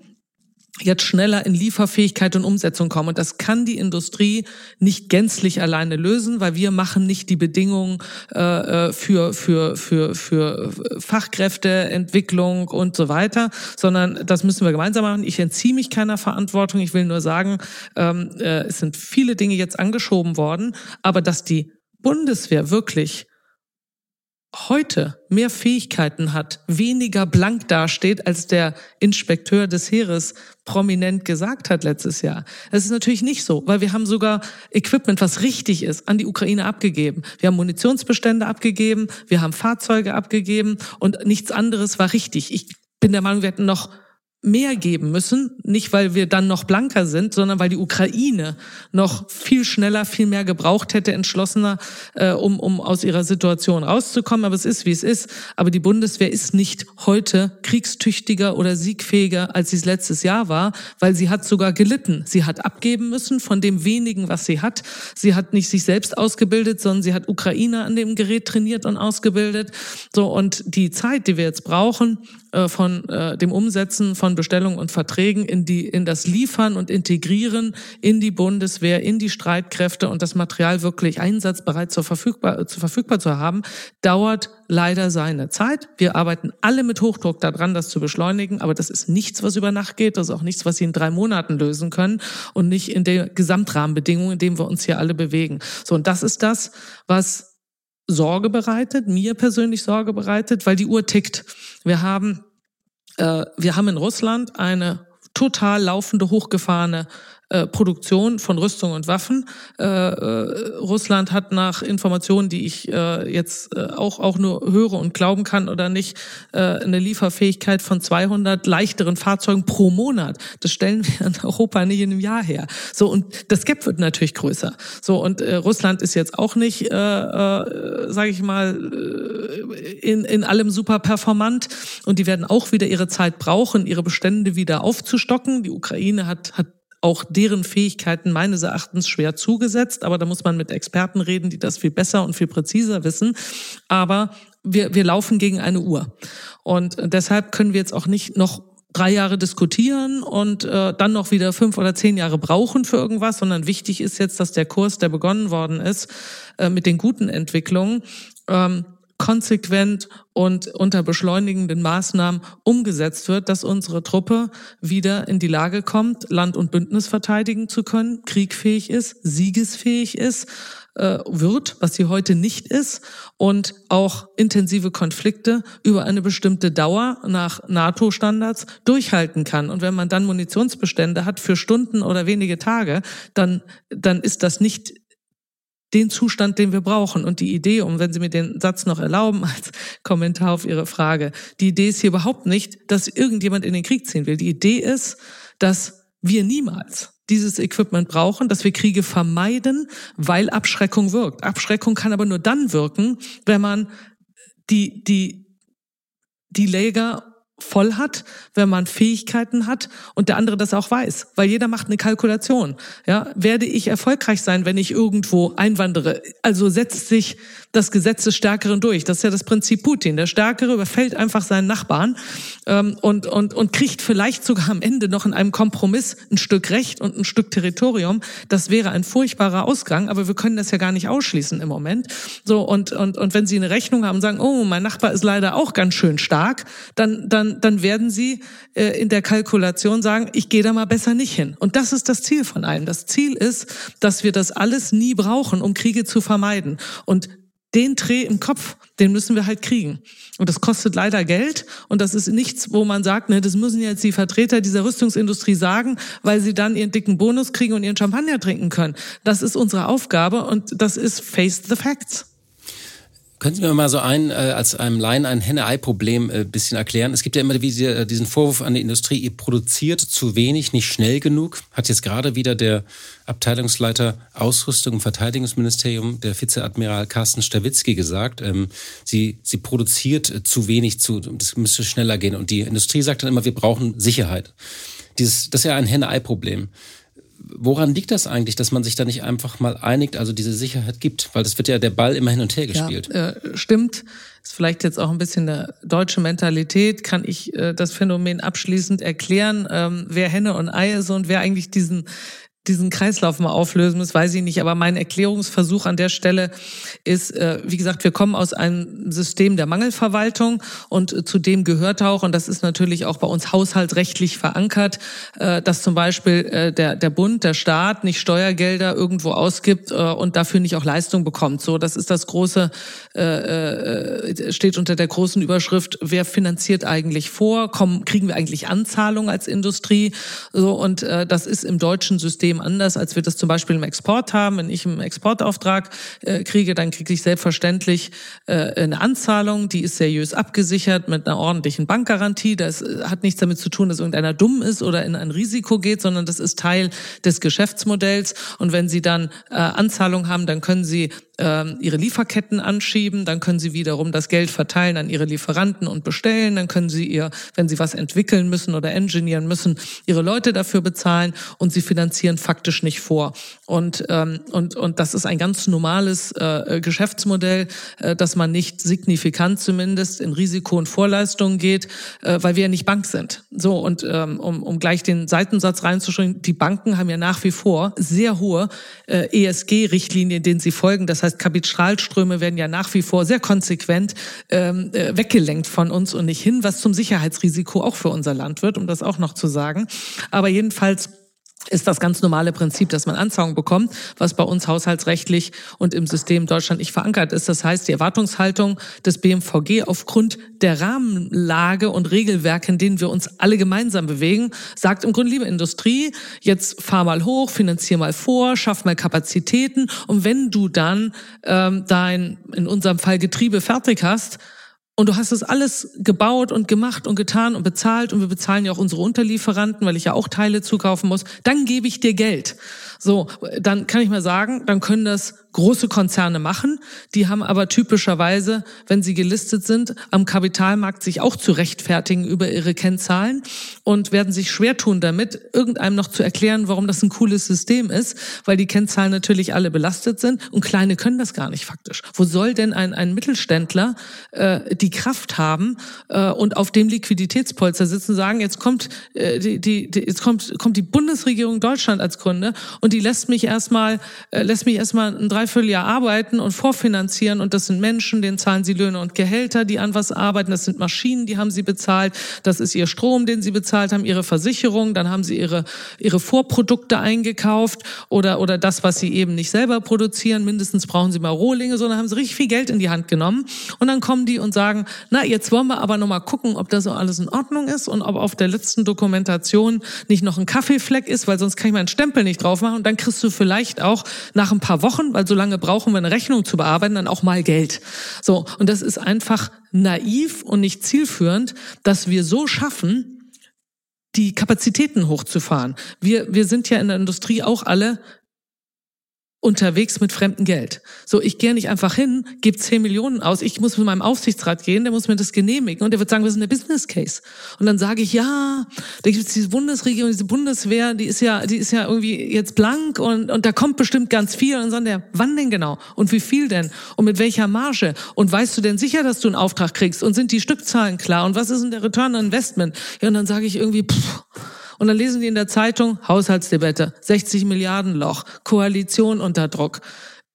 jetzt schneller in Lieferfähigkeit und Umsetzung kommen. Und das kann die Industrie nicht gänzlich alleine lösen, weil wir machen nicht die Bedingungen äh, äh für, für, für, für Fachkräfteentwicklung und so weiter, sondern das müssen wir gemeinsam machen. Ich entziehe mich keiner Verantwortung. Ich will nur sagen, ähm, äh, es sind viele Dinge jetzt angeschoben worden, aber dass die Bundeswehr wirklich heute mehr Fähigkeiten hat, weniger blank dasteht, als der Inspekteur des Heeres prominent gesagt hat letztes Jahr. Das ist natürlich nicht so, weil wir haben sogar Equipment, was richtig ist, an die Ukraine abgegeben. Wir haben Munitionsbestände abgegeben, wir haben Fahrzeuge abgegeben und nichts anderes war richtig. Ich bin der Meinung, wir hätten noch mehr geben müssen, nicht weil wir dann noch blanker sind, sondern weil die Ukraine noch viel schneller, viel mehr gebraucht hätte, entschlossener, äh, um, um aus ihrer Situation rauszukommen. Aber es ist, wie es ist. Aber die Bundeswehr ist nicht heute kriegstüchtiger oder siegfähiger, als sie es letztes Jahr war, weil sie hat sogar gelitten. Sie hat abgeben müssen von dem wenigen, was sie hat. Sie hat nicht sich selbst ausgebildet, sondern sie hat Ukrainer an dem Gerät trainiert und ausgebildet. So, und die Zeit, die wir jetzt brauchen, äh, von äh, dem Umsetzen von Bestellungen und Verträgen in die in das Liefern und Integrieren in die Bundeswehr, in die Streitkräfte und das Material wirklich einsatzbereit zur verfügbar zu verfügbar zu haben, dauert leider seine Zeit. Wir arbeiten alle mit Hochdruck daran, das zu beschleunigen, aber das ist nichts, was über Nacht geht. Das ist auch nichts, was Sie in drei Monaten lösen können und nicht in der Gesamtrahmenbedingung, in dem wir uns hier alle bewegen. So und das ist das, was Sorge bereitet, mir persönlich Sorge bereitet, weil die Uhr tickt. Wir haben, äh, wir haben in Russland eine total laufende, hochgefahrene äh, Produktion von Rüstung und Waffen. Äh, äh, Russland hat nach Informationen, die ich äh, jetzt äh, auch auch nur höre und glauben kann oder nicht, äh, eine Lieferfähigkeit von 200 leichteren Fahrzeugen pro Monat. Das stellen wir in Europa nicht in einem Jahr her. So und das Gap wird natürlich größer. So und äh, Russland ist jetzt auch nicht, äh, äh, sage ich mal, in in allem super performant und die werden auch wieder ihre Zeit brauchen, ihre Bestände wieder aufzustocken. Die Ukraine hat hat auch deren Fähigkeiten meines Erachtens schwer zugesetzt. Aber da muss man mit Experten reden, die das viel besser und viel präziser wissen. Aber wir, wir laufen gegen eine Uhr. Und deshalb können wir jetzt auch nicht noch drei Jahre diskutieren und äh, dann noch wieder fünf oder zehn Jahre brauchen für irgendwas, sondern wichtig ist jetzt, dass der Kurs, der begonnen worden ist, äh, mit den guten Entwicklungen, ähm, konsequent und unter beschleunigenden Maßnahmen umgesetzt wird, dass unsere Truppe wieder in die Lage kommt, Land und Bündnis verteidigen zu können, kriegfähig ist, siegesfähig ist, äh, wird, was sie heute nicht ist, und auch intensive Konflikte über eine bestimmte Dauer nach NATO-Standards durchhalten kann. Und wenn man dann Munitionsbestände hat für Stunden oder wenige Tage, dann, dann ist das nicht den Zustand, den wir brauchen. Und die Idee, und wenn Sie mir den Satz noch erlauben (laughs) als Kommentar auf Ihre Frage, die Idee ist hier überhaupt nicht, dass irgendjemand in den Krieg ziehen will. Die Idee ist, dass wir niemals dieses Equipment brauchen, dass wir Kriege vermeiden, weil Abschreckung wirkt. Abschreckung kann aber nur dann wirken, wenn man die, die, die Lager voll hat, wenn man Fähigkeiten hat und der andere das auch weiß, weil jeder macht eine Kalkulation. Ja, werde ich erfolgreich sein, wenn ich irgendwo einwandere? Also setzt sich das Gesetz des Stärkeren durch. Das ist ja das Prinzip Putin. Der Stärkere überfällt einfach seinen Nachbarn ähm, und und und kriegt vielleicht sogar am Ende noch in einem Kompromiss ein Stück Recht und ein Stück Territorium. Das wäre ein furchtbarer Ausgang, aber wir können das ja gar nicht ausschließen im Moment. So und und und wenn Sie eine Rechnung haben und sagen, oh, mein Nachbar ist leider auch ganz schön stark, dann dann dann, werden sie äh, in der Kalkulation sagen, ich gehe da mal besser nicht hin. Und das ist das Ziel von allem. Das Ziel ist, dass wir das alles nie brauchen, um Kriege zu vermeiden. Und den Dreh im Kopf, den müssen wir halt kriegen. Und das kostet leider Geld. Und das ist nichts, wo man sagt, ne, das müssen jetzt die Vertreter dieser Rüstungsindustrie sagen, weil sie dann ihren dicken Bonus kriegen und ihren Champagner trinken können. Das ist unsere Aufgabe und das ist face the facts. Können Sie mir mal so ein, äh, als einem Laien ein Henne-Ei-Problem äh, bisschen erklären? Es gibt ja immer äh, diesen Vorwurf an die Industrie, ihr produziert zu wenig, nicht schnell genug. Hat jetzt gerade wieder der Abteilungsleiter Ausrüstung im Verteidigungsministerium, der Vizeadmiral Carsten Stawitzki gesagt. Ähm, sie, sie produziert zu wenig, zu, das müsste schneller gehen. Und die Industrie sagt dann immer, wir brauchen Sicherheit. Dieses, das ist ja ein Henne-Ei-Problem woran liegt das eigentlich, dass man sich da nicht einfach mal einigt, also diese Sicherheit gibt? Weil das wird ja der Ball immer hin und her gespielt. Ja, äh, stimmt. Ist vielleicht jetzt auch ein bisschen eine deutsche Mentalität. Kann ich äh, das Phänomen abschließend erklären, ähm, wer Henne und Ei ist und wer eigentlich diesen diesen Kreislauf mal auflösen muss, weiß ich nicht. Aber mein Erklärungsversuch an der Stelle ist, äh, wie gesagt, wir kommen aus einem System der Mangelverwaltung und zu dem gehört auch, und das ist natürlich auch bei uns haushaltsrechtlich verankert, äh, dass zum Beispiel äh, der, der Bund, der Staat nicht Steuergelder irgendwo ausgibt äh, und dafür nicht auch Leistung bekommt. So, das ist das große, äh, äh, steht unter der großen Überschrift, wer finanziert eigentlich vor? Kommen, kriegen wir eigentlich Anzahlungen als Industrie? So, und äh, das ist im deutschen System anders, als wir das zum Beispiel im Export haben. Wenn ich einen Exportauftrag äh, kriege, dann kriege ich selbstverständlich äh, eine Anzahlung, die ist seriös abgesichert mit einer ordentlichen Bankgarantie. Das äh, hat nichts damit zu tun, dass irgendeiner dumm ist oder in ein Risiko geht, sondern das ist Teil des Geschäftsmodells. Und wenn Sie dann äh, Anzahlung haben, dann können Sie ähm, ihre Lieferketten anschieben, dann können sie wiederum das Geld verteilen an ihre Lieferanten und bestellen, dann können sie ihr, wenn sie was entwickeln müssen oder engineieren müssen, ihre Leute dafür bezahlen und sie finanzieren faktisch nicht vor. Und, ähm, und, und das ist ein ganz normales äh, Geschäftsmodell, äh, dass man nicht signifikant zumindest in Risiko und Vorleistungen geht, äh, weil wir ja nicht Bank sind. So, und ähm, um, um gleich den Seitensatz reinzuschreiben, die Banken haben ja nach wie vor sehr hohe äh, ESG-Richtlinien, denen sie folgen. Das heißt, Kapitalströme werden ja nach wie vor sehr konsequent ähm, äh, weggelenkt von uns und nicht hin, was zum Sicherheitsrisiko auch für unser Land wird, um das auch noch zu sagen. Aber jedenfalls ist das ganz normale Prinzip, dass man Anzahlung bekommt, was bei uns haushaltsrechtlich und im System Deutschland nicht verankert ist. Das heißt, die Erwartungshaltung des BMVG aufgrund der Rahmenlage und Regelwerke, in denen wir uns alle gemeinsam bewegen, sagt im Grunde, liebe Industrie, jetzt fahr mal hoch, finanzier mal vor, schaff mal Kapazitäten und wenn du dann ähm, dein, in unserem Fall Getriebe fertig hast, und du hast das alles gebaut und gemacht und getan und bezahlt und wir bezahlen ja auch unsere Unterlieferanten, weil ich ja auch Teile zukaufen muss. Dann gebe ich dir Geld. So, dann kann ich mal sagen, dann können das große Konzerne machen. Die haben aber typischerweise, wenn sie gelistet sind, am Kapitalmarkt sich auch zu rechtfertigen über ihre Kennzahlen und werden sich schwer tun damit, irgendeinem noch zu erklären, warum das ein cooles System ist, weil die Kennzahlen natürlich alle belastet sind und Kleine können das gar nicht faktisch. Wo soll denn ein, ein Mittelständler äh, die Kraft haben äh, und auf dem Liquiditätspolster sitzen und sagen, jetzt kommt äh, die, die, die, jetzt kommt, kommt die Bundesregierung Deutschland als Kunde und die lässt mich erstmal, äh, lässt mich erstmal ein Dreivierteljahr arbeiten und vorfinanzieren. Und das sind Menschen, denen zahlen sie Löhne und Gehälter, die an was arbeiten, das sind Maschinen, die haben sie bezahlt, das ist ihr Strom, den sie bezahlt haben, ihre Versicherung, dann haben sie ihre, ihre Vorprodukte eingekauft oder, oder das, was sie eben nicht selber produzieren, mindestens brauchen sie mal Rohlinge, sondern haben sie richtig viel Geld in die Hand genommen. Und dann kommen die und sagen, na, jetzt wollen wir aber nochmal gucken, ob das so alles in Ordnung ist und ob auf der letzten Dokumentation nicht noch ein Kaffeefleck ist, weil sonst kann ich meinen Stempel nicht drauf machen und dann kriegst du vielleicht auch nach ein paar Wochen, weil so lange brauchen wir eine Rechnung zu bearbeiten, dann auch mal Geld. So. Und das ist einfach naiv und nicht zielführend, dass wir so schaffen, die Kapazitäten hochzufahren. Wir, wir sind ja in der Industrie auch alle unterwegs mit fremdem Geld. So, ich gehe nicht einfach hin, gebe 10 Millionen aus, ich muss mit meinem Aufsichtsrat gehen, der muss mir das genehmigen und der wird sagen, wir sind der Business Case. Und dann sage ich, ja, da gibt es diese Bundesregierung, diese Bundeswehr, die ist ja, die ist ja irgendwie jetzt blank und, und da kommt bestimmt ganz viel. Und dann sagt der, wann denn genau? Und wie viel denn? Und mit welcher Marge? Und weißt du denn sicher, dass du einen Auftrag kriegst? Und sind die Stückzahlen klar? Und was ist denn der Return on Investment? Ja, und dann sage ich irgendwie, pff, und dann lesen die in der Zeitung Haushaltsdebatte, 60 Milliarden Loch, Koalition unter Druck.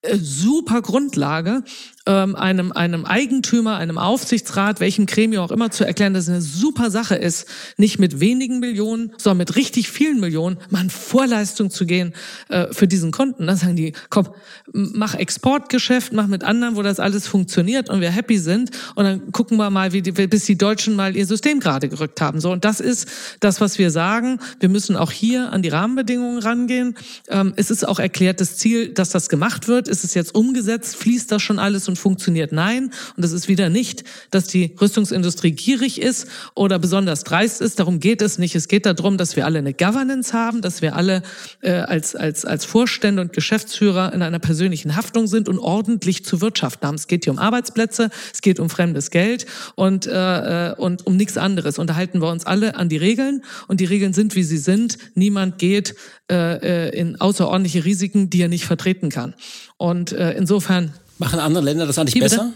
Äh, super Grundlage, ähm, einem, einem Eigentümer, einem Aufsichtsrat, welchem Gremium auch immer zu erklären, dass es eine super Sache ist, nicht mit wenigen Millionen, sondern mit richtig vielen Millionen mal in Vorleistung zu gehen äh, für diesen Kunden. Dann sagen die, komm, mach Exportgeschäft, mach mit anderen, wo das alles funktioniert und wir happy sind und dann gucken wir mal, wie die, bis die Deutschen mal ihr System gerade gerückt haben. So und das ist das, was wir sagen. Wir müssen auch hier an die Rahmenbedingungen rangehen. Ähm, es ist auch erklärtes Ziel, dass das gemacht wird. Ist es jetzt umgesetzt? Fließt das schon alles und funktioniert. Nein, und es ist wieder nicht, dass die Rüstungsindustrie gierig ist oder besonders dreist ist. Darum geht es nicht. Es geht darum, dass wir alle eine Governance haben, dass wir alle äh, als, als, als Vorstände und Geschäftsführer in einer persönlichen Haftung sind und ordentlich zu wirtschaften haben. Es geht hier um Arbeitsplätze, es geht um fremdes Geld und, äh, äh und um nichts anderes. Unterhalten wir uns alle an die Regeln und die Regeln sind, wie sie sind. Niemand geht äh, äh in außerordentliche Risiken, die er nicht vertreten kann. Und äh, insofern Machen andere Länder das eigentlich besser?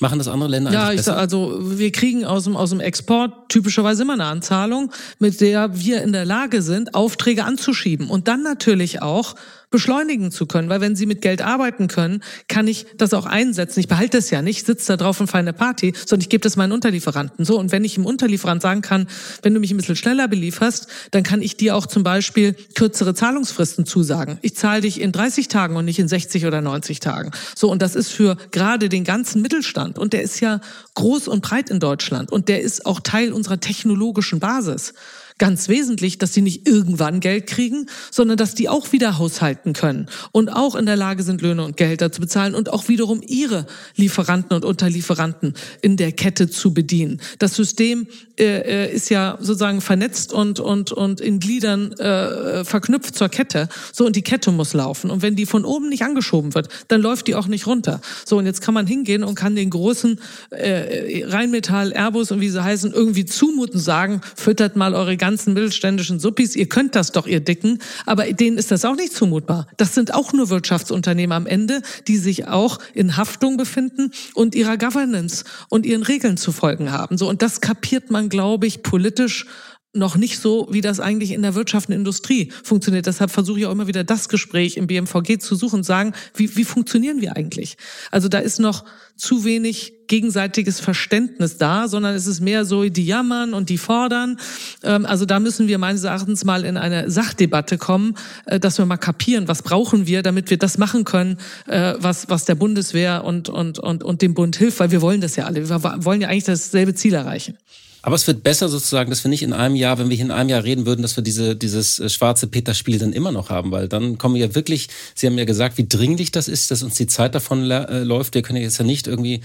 Machen das andere Länder ja, ich sag, also wir kriegen aus dem, aus dem Export typischerweise immer eine Anzahlung, mit der wir in der Lage sind, Aufträge anzuschieben. Und dann natürlich auch beschleunigen zu können. Weil wenn Sie mit Geld arbeiten können, kann ich das auch einsetzen. Ich behalte es ja nicht, sitze da drauf und feiere eine Party, sondern ich gebe das meinen Unterlieferanten. So, und wenn ich im Unterlieferant sagen kann, wenn du mich ein bisschen schneller belieferst, dann kann ich dir auch zum Beispiel kürzere Zahlungsfristen zusagen. Ich zahle dich in 30 Tagen und nicht in 60 oder 90 Tagen. So, und das ist für gerade den ganzen Mittelstand. Und der ist ja groß und breit in Deutschland. Und der ist auch Teil unserer technologischen Basis ganz wesentlich, dass sie nicht irgendwann Geld kriegen, sondern dass die auch wieder haushalten können und auch in der Lage sind, Löhne und Gehälter zu bezahlen und auch wiederum ihre Lieferanten und Unterlieferanten in der Kette zu bedienen. Das System äh, äh ist ja sozusagen vernetzt und und und in Gliedern äh, verknüpft zur Kette. So und die Kette muss laufen und wenn die von oben nicht angeschoben wird, dann läuft die auch nicht runter. So und jetzt kann man hingehen und kann den großen äh, Rheinmetall, Airbus und wie sie heißen irgendwie zumuten, sagen, füttert mal eure ganzen mittelständischen Suppis, ihr könnt das doch, ihr Dicken, aber denen ist das auch nicht zumutbar. Das sind auch nur Wirtschaftsunternehmen am Ende, die sich auch in Haftung befinden und ihrer Governance und ihren Regeln zu folgen haben. So, und das kapiert man, glaube ich, politisch noch nicht so, wie das eigentlich in der Wirtschaft und Industrie funktioniert. Deshalb versuche ich auch immer wieder das Gespräch im BMVG zu suchen und sagen, wie, wie funktionieren wir eigentlich? Also da ist noch zu wenig gegenseitiges Verständnis da, sondern es ist mehr so, die jammern und die fordern. Ähm, also da müssen wir meines Erachtens mal in eine Sachdebatte kommen, äh, dass wir mal kapieren, was brauchen wir, damit wir das machen können, äh, was, was der Bundeswehr und, und, und, und dem Bund hilft, weil wir wollen das ja alle. Wir wollen ja eigentlich dasselbe Ziel erreichen. Aber es wird besser sozusagen, dass wir nicht in einem Jahr, wenn wir hier in einem Jahr reden würden, dass wir diese, dieses äh, schwarze Peter-Spiel dann immer noch haben, weil dann kommen wir ja wirklich, Sie haben ja gesagt, wie dringlich das ist, dass uns die Zeit davon äh, läuft. Wir können ja jetzt ja nicht irgendwie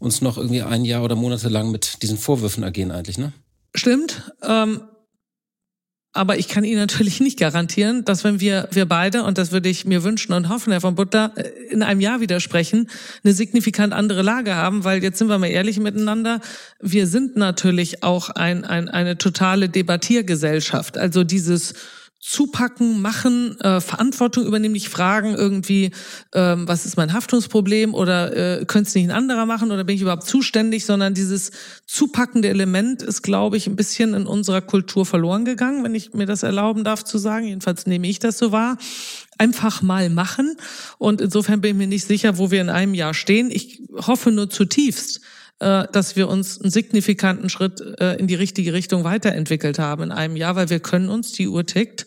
uns noch irgendwie ein Jahr oder Monate lang mit diesen Vorwürfen ergehen eigentlich, ne? Stimmt. Ähm, aber ich kann Ihnen natürlich nicht garantieren, dass wenn wir, wir beide, und das würde ich mir wünschen und hoffen, Herr von Butter, äh, in einem Jahr widersprechen, eine signifikant andere Lage haben, weil jetzt sind wir mal ehrlich miteinander, wir sind natürlich auch ein, ein, eine totale Debattiergesellschaft. Also dieses zupacken, machen, äh, Verantwortung übernehmen, nicht fragen irgendwie, ähm, was ist mein Haftungsproblem oder äh, könnte es nicht ein anderer machen oder bin ich überhaupt zuständig, sondern dieses zupackende Element ist, glaube ich, ein bisschen in unserer Kultur verloren gegangen, wenn ich mir das erlauben darf zu sagen. Jedenfalls nehme ich das so wahr einfach mal machen. Und insofern bin ich mir nicht sicher, wo wir in einem Jahr stehen. Ich hoffe nur zutiefst, dass wir uns einen signifikanten Schritt äh, in die richtige Richtung weiterentwickelt haben in einem Jahr, weil wir können uns, die Uhr tickt,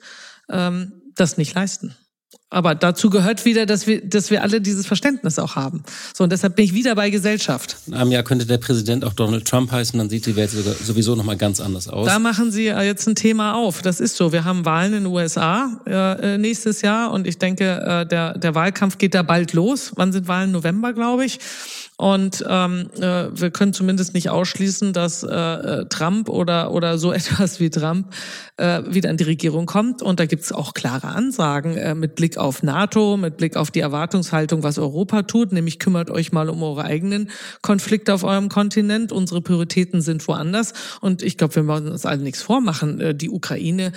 ähm, das nicht leisten. Aber dazu gehört wieder, dass wir, dass wir alle dieses Verständnis auch haben. So, und deshalb bin ich wieder bei Gesellschaft. In einem Jahr könnte der Präsident auch Donald Trump heißen, dann sieht die Welt sowieso nochmal ganz anders aus. Da machen Sie jetzt ein Thema auf. Das ist so. Wir haben Wahlen in den USA äh, nächstes Jahr und ich denke, äh, der, der Wahlkampf geht da bald los. Wann sind Wahlen? November, glaube ich. Und ähm, äh, wir können zumindest nicht ausschließen, dass äh, äh, Trump oder, oder so (laughs) etwas wie Trump äh, wieder in die Regierung kommt. Und da gibt es auch klare Ansagen äh, mit Blick auf NATO, mit Blick auf die Erwartungshaltung, was Europa tut, nämlich kümmert euch mal um eure eigenen Konflikte auf eurem Kontinent. Unsere Prioritäten sind woanders. Und ich glaube, wir müssen uns alle nichts vormachen. Äh, die Ukraine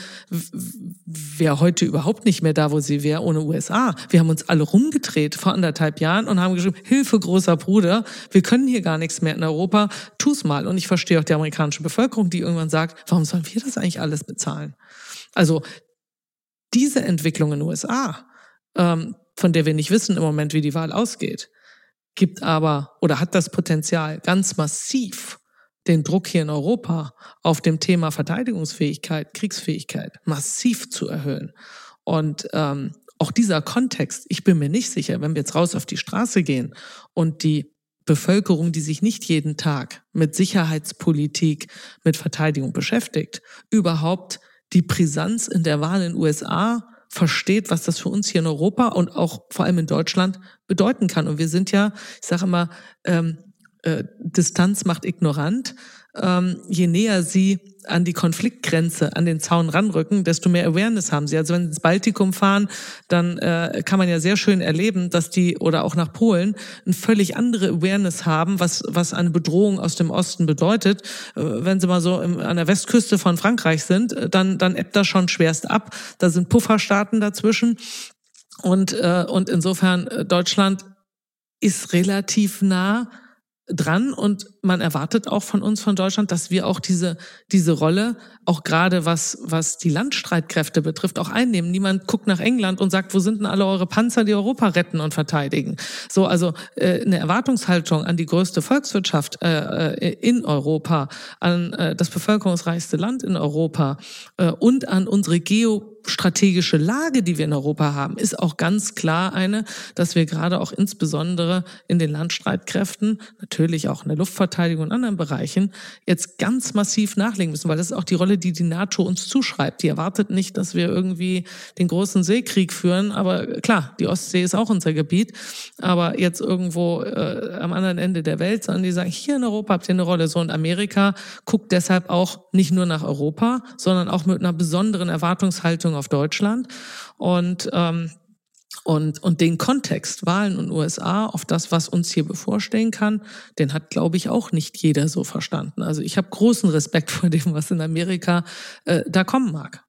wäre heute überhaupt nicht mehr da, wo sie wäre, ohne USA. Wir haben uns alle rumgedreht vor anderthalb Jahren und haben geschrieben, Hilfe, großer Bruder, wir können hier gar nichts mehr in Europa, tu's mal. Und ich verstehe auch die amerikanische Bevölkerung, die irgendwann sagt, warum sollen wir das eigentlich alles bezahlen? Also diese Entwicklung in den USA, ähm, von der wir nicht wissen im Moment, wie die Wahl ausgeht, gibt aber oder hat das Potenzial, ganz massiv den Druck hier in Europa auf dem Thema Verteidigungsfähigkeit, Kriegsfähigkeit massiv zu erhöhen. Und ähm, auch dieser Kontext, ich bin mir nicht sicher, wenn wir jetzt raus auf die Straße gehen und die Bevölkerung, die sich nicht jeden Tag mit Sicherheitspolitik, mit Verteidigung beschäftigt, überhaupt die Brisanz in der Wahl in den USA versteht, was das für uns hier in Europa und auch vor allem in Deutschland bedeuten kann. Und wir sind ja, ich sage immer, ähm, äh, Distanz macht ignorant ähm, je näher sie an die Konfliktgrenze, an den Zaun ranrücken, desto mehr Awareness haben sie. Also wenn sie ins Baltikum fahren, dann äh, kann man ja sehr schön erleben, dass die oder auch nach Polen eine völlig andere Awareness haben, was was eine Bedrohung aus dem Osten bedeutet. Äh, wenn sie mal so im, an der Westküste von Frankreich sind, äh, dann dann ebbt das schon schwerst ab. Da sind Pufferstaaten dazwischen und äh, und insofern äh, Deutschland ist relativ nah dran und man erwartet auch von uns, von Deutschland, dass wir auch diese, diese Rolle, auch gerade was, was die Landstreitkräfte betrifft, auch einnehmen. Niemand guckt nach England und sagt, wo sind denn alle eure Panzer, die Europa retten und verteidigen? So, also äh, eine Erwartungshaltung an die größte Volkswirtschaft äh, äh in Europa, an äh, das bevölkerungsreichste Land in Europa äh, und an unsere Geo strategische Lage, die wir in Europa haben, ist auch ganz klar eine, dass wir gerade auch insbesondere in den Landstreitkräften, natürlich auch in der Luftverteidigung und anderen Bereichen, jetzt ganz massiv nachlegen müssen, weil das ist auch die Rolle, die die NATO uns zuschreibt. Die erwartet nicht, dass wir irgendwie den großen Seekrieg führen, aber klar, die Ostsee ist auch unser Gebiet, aber jetzt irgendwo äh, am anderen Ende der Welt, sondern die sagen, hier in Europa habt ihr eine Rolle. So und Amerika guckt deshalb auch nicht nur nach Europa, sondern auch mit einer besonderen Erwartungshaltung auf Deutschland und ähm, und, und den Kontext Wahlen und USA auf das, was uns hier bevorstehen kann, den hat, glaube ich, auch nicht jeder so verstanden. Also ich habe großen Respekt (laughs) vor dem, was in Amerika äh, da kommen mag.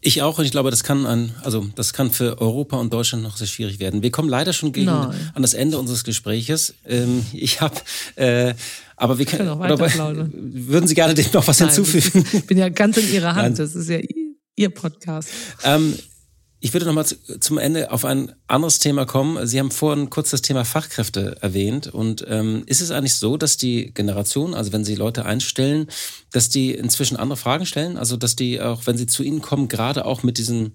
Ich auch und ich glaube, das kann an, also das kann für Europa und Deutschland noch sehr schwierig werden. Wir kommen leider schon gegen, an das Ende unseres Gespräches. Ähm, ich habe, äh, aber wir können, noch weiter (laughs) würden Sie gerne dem noch was Nein, hinzufügen? ich bin ja ganz in Ihrer Hand. Nein. Das ist ja Ihr Podcast. Ähm, ich würde noch mal zum Ende auf ein anderes Thema kommen. Sie haben vorhin kurz das Thema Fachkräfte erwähnt. Und ähm, ist es eigentlich so, dass die Generation, also wenn Sie Leute einstellen, dass die inzwischen andere Fragen stellen? Also dass die auch, wenn sie zu Ihnen kommen, gerade auch mit diesem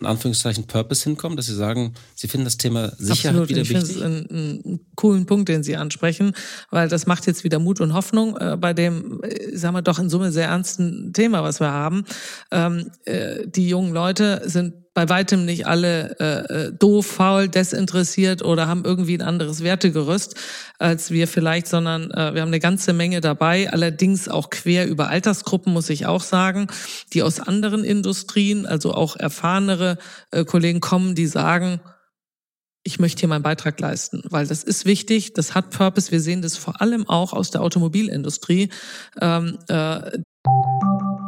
in Anführungszeichen Purpose hinkommen, dass Sie sagen, Sie finden das Thema Sicherheit Absolut. wieder ich wichtig? Ich finde es einen, einen, coolen Punkt, den Sie ansprechen, weil das macht jetzt wieder Mut und Hoffnung äh, bei dem, äh, sagen wir doch in Summe sehr ernsten Thema, was wir haben. Ähm, äh, die jungen Leute sind bei weitem nicht alle äh, äh, doof, faul, desinteressiert oder haben irgendwie ein anderes Wertegerüst als wir vielleicht, sondern äh, wir haben eine ganze Menge dabei, allerdings auch quer über Altersgruppen, muss ich auch sagen, die aus anderen Industrien, also auch erfahrenere äh, Kollegen kommen, die sagen, ich möchte hier meinen Beitrag leisten, weil das ist wichtig, das hat Purpose. Wir sehen das vor allem auch aus der Automobilindustrie. Ähm, äh,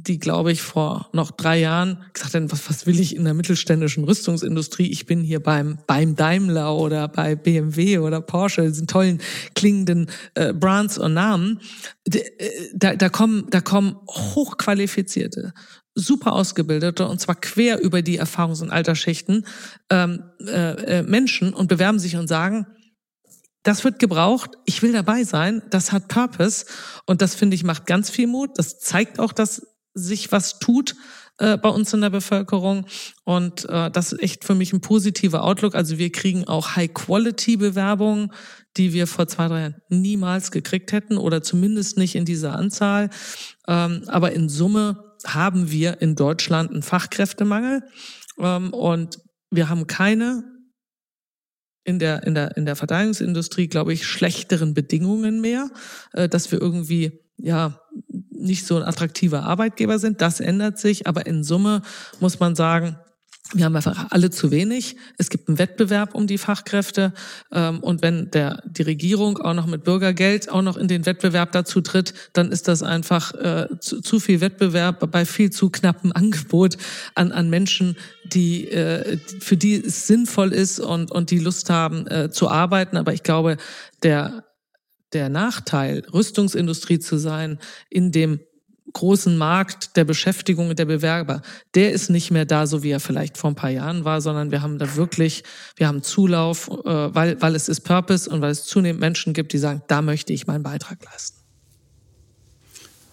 die, glaube ich, vor noch drei Jahren gesagt haben, was, was will ich in der mittelständischen Rüstungsindustrie? Ich bin hier beim, beim Daimler oder bei BMW oder Porsche, diesen tollen klingenden äh, Brands und Namen. Äh, da, da kommen, da kommen hochqualifizierte, super ausgebildete und zwar quer über die Erfahrungs- und Altersschichten ähm, äh, äh, Menschen und bewerben sich und sagen, das wird gebraucht. Ich will dabei sein. Das hat Purpose. Und das finde ich macht ganz viel Mut. Das zeigt auch, dass sich was tut äh, bei uns in der Bevölkerung. Und äh, das ist echt für mich ein positiver Outlook. Also wir kriegen auch High-Quality-Bewerbungen, die wir vor zwei, drei Jahren niemals gekriegt hätten oder zumindest nicht in dieser Anzahl. Ähm, aber in Summe haben wir in Deutschland einen Fachkräftemangel ähm, und wir haben keine in der, in der, in der Verteidigungsindustrie, glaube ich, schlechteren Bedingungen mehr, äh, dass wir irgendwie, ja, nicht so ein attraktiver Arbeitgeber sind. Das ändert sich, aber in Summe muss man sagen, wir haben einfach alle zu wenig. Es gibt einen Wettbewerb um die Fachkräfte. Ähm, und wenn der, die Regierung auch noch mit Bürgergeld auch noch in den Wettbewerb dazu tritt, dann ist das einfach äh, zu, zu viel Wettbewerb bei viel zu knappem Angebot an, an Menschen, die, äh, für die es sinnvoll ist und, und die Lust haben äh, zu arbeiten. Aber ich glaube, der der Nachteil, Rüstungsindustrie zu sein in dem großen Markt der Beschäftigung der Bewerber, der ist nicht mehr da, so wie er vielleicht vor ein paar Jahren war, sondern wir haben da wirklich, wir haben Zulauf, äh, weil, weil es ist Purpose und weil es zunehmend Menschen gibt, die sagen, da möchte ich meinen Beitrag leisten.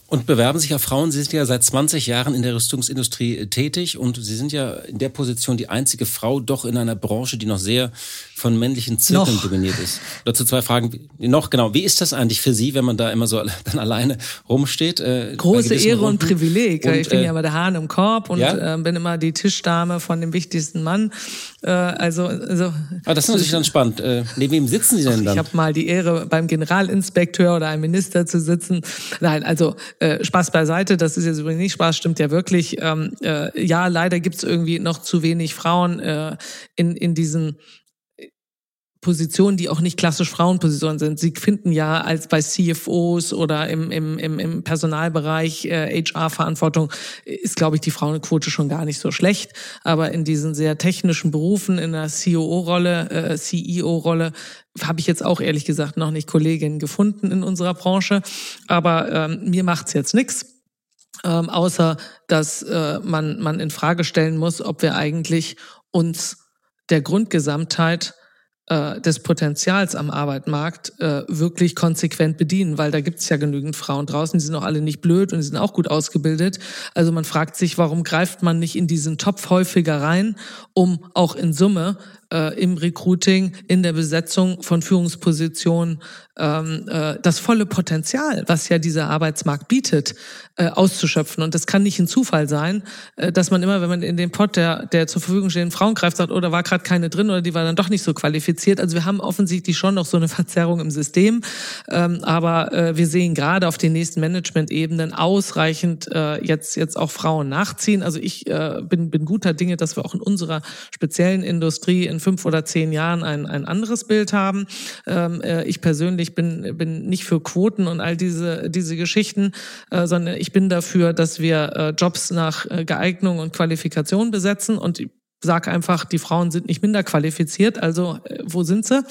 Und bewerben sich ja Frauen. Sie sind ja seit 20 Jahren in der Rüstungsindustrie äh, tätig und Sie sind ja in der Position die einzige Frau doch in einer Branche, die noch sehr von männlichen Zirkeln noch. dominiert ist. Dazu zwei Fragen. Noch genau, wie ist das eigentlich für Sie, wenn man da immer so dann alleine rumsteht? Äh, Große Ehre Runden? und Privileg. Und, ich bin äh, ja immer der Hahn im Korb und ja? äh, bin immer die Tischdame von dem wichtigsten Mann. Äh, also, also ah, das ist natürlich dann spannend. Neben wem sitzen Sie denn dann? Ich habe mal die Ehre, beim Generalinspekteur oder einem Minister zu sitzen. Nein, also äh, Spaß beiseite, das ist jetzt übrigens nicht Spaß, stimmt ja wirklich. Ähm, äh, ja, leider gibt's irgendwie noch zu wenig Frauen äh, in, in diesen Positionen, die auch nicht klassisch Frauenpositionen sind. Sie finden ja als bei CFOs oder im, im, im, im Personalbereich äh, HR-Verantwortung ist, glaube ich, die Frauenquote schon gar nicht so schlecht. Aber in diesen sehr technischen Berufen, in der COO-Rolle, äh, CEO-Rolle, habe ich jetzt auch ehrlich gesagt noch nicht Kolleginnen gefunden in unserer Branche. Aber ähm, mir macht's jetzt nichts. Ähm, außer dass äh, man, man in Frage stellen muss, ob wir eigentlich uns der Grundgesamtheit äh, des Potenzials am Arbeitsmarkt äh, wirklich konsequent bedienen, weil da gibt es ja genügend Frauen draußen, die sind auch alle nicht blöd und die sind auch gut ausgebildet. Also man fragt sich, warum greift man nicht in diesen Topf häufiger rein, um auch in Summe äh, im Recruiting, in der Besetzung von Führungspositionen ähm, äh, das volle Potenzial, was ja dieser Arbeitsmarkt bietet, äh, auszuschöpfen. Und das kann nicht ein Zufall sein, äh, dass man immer, wenn man in den Pot der, der zur Verfügung stehenden Frauen greift, sagt, oh, war gerade keine drin oder die war dann doch nicht so qualifiziert. Also wir haben offensichtlich schon noch so eine (laughs) Verzerrung im System. Ähm, aber äh, wir sehen gerade auf den nächsten Management-Ebenen ausreichend äh, jetzt, jetzt auch Frauen nachziehen. Also ich äh, bin, bin guter Dinge, dass wir auch in unserer speziellen Industrie in fünf oder zehn Jahren ein, ein anderes Bild haben. Ähm, äh, ich persönlich bin, bin nicht für Quoten und all diese, diese Geschichten, äh, sondern ich bin dafür, dass wir äh, Jobs nach äh, Geeignung und Qualifikation besetzen und sage einfach, die Frauen sind nicht minder qualifiziert, also wo sind sie?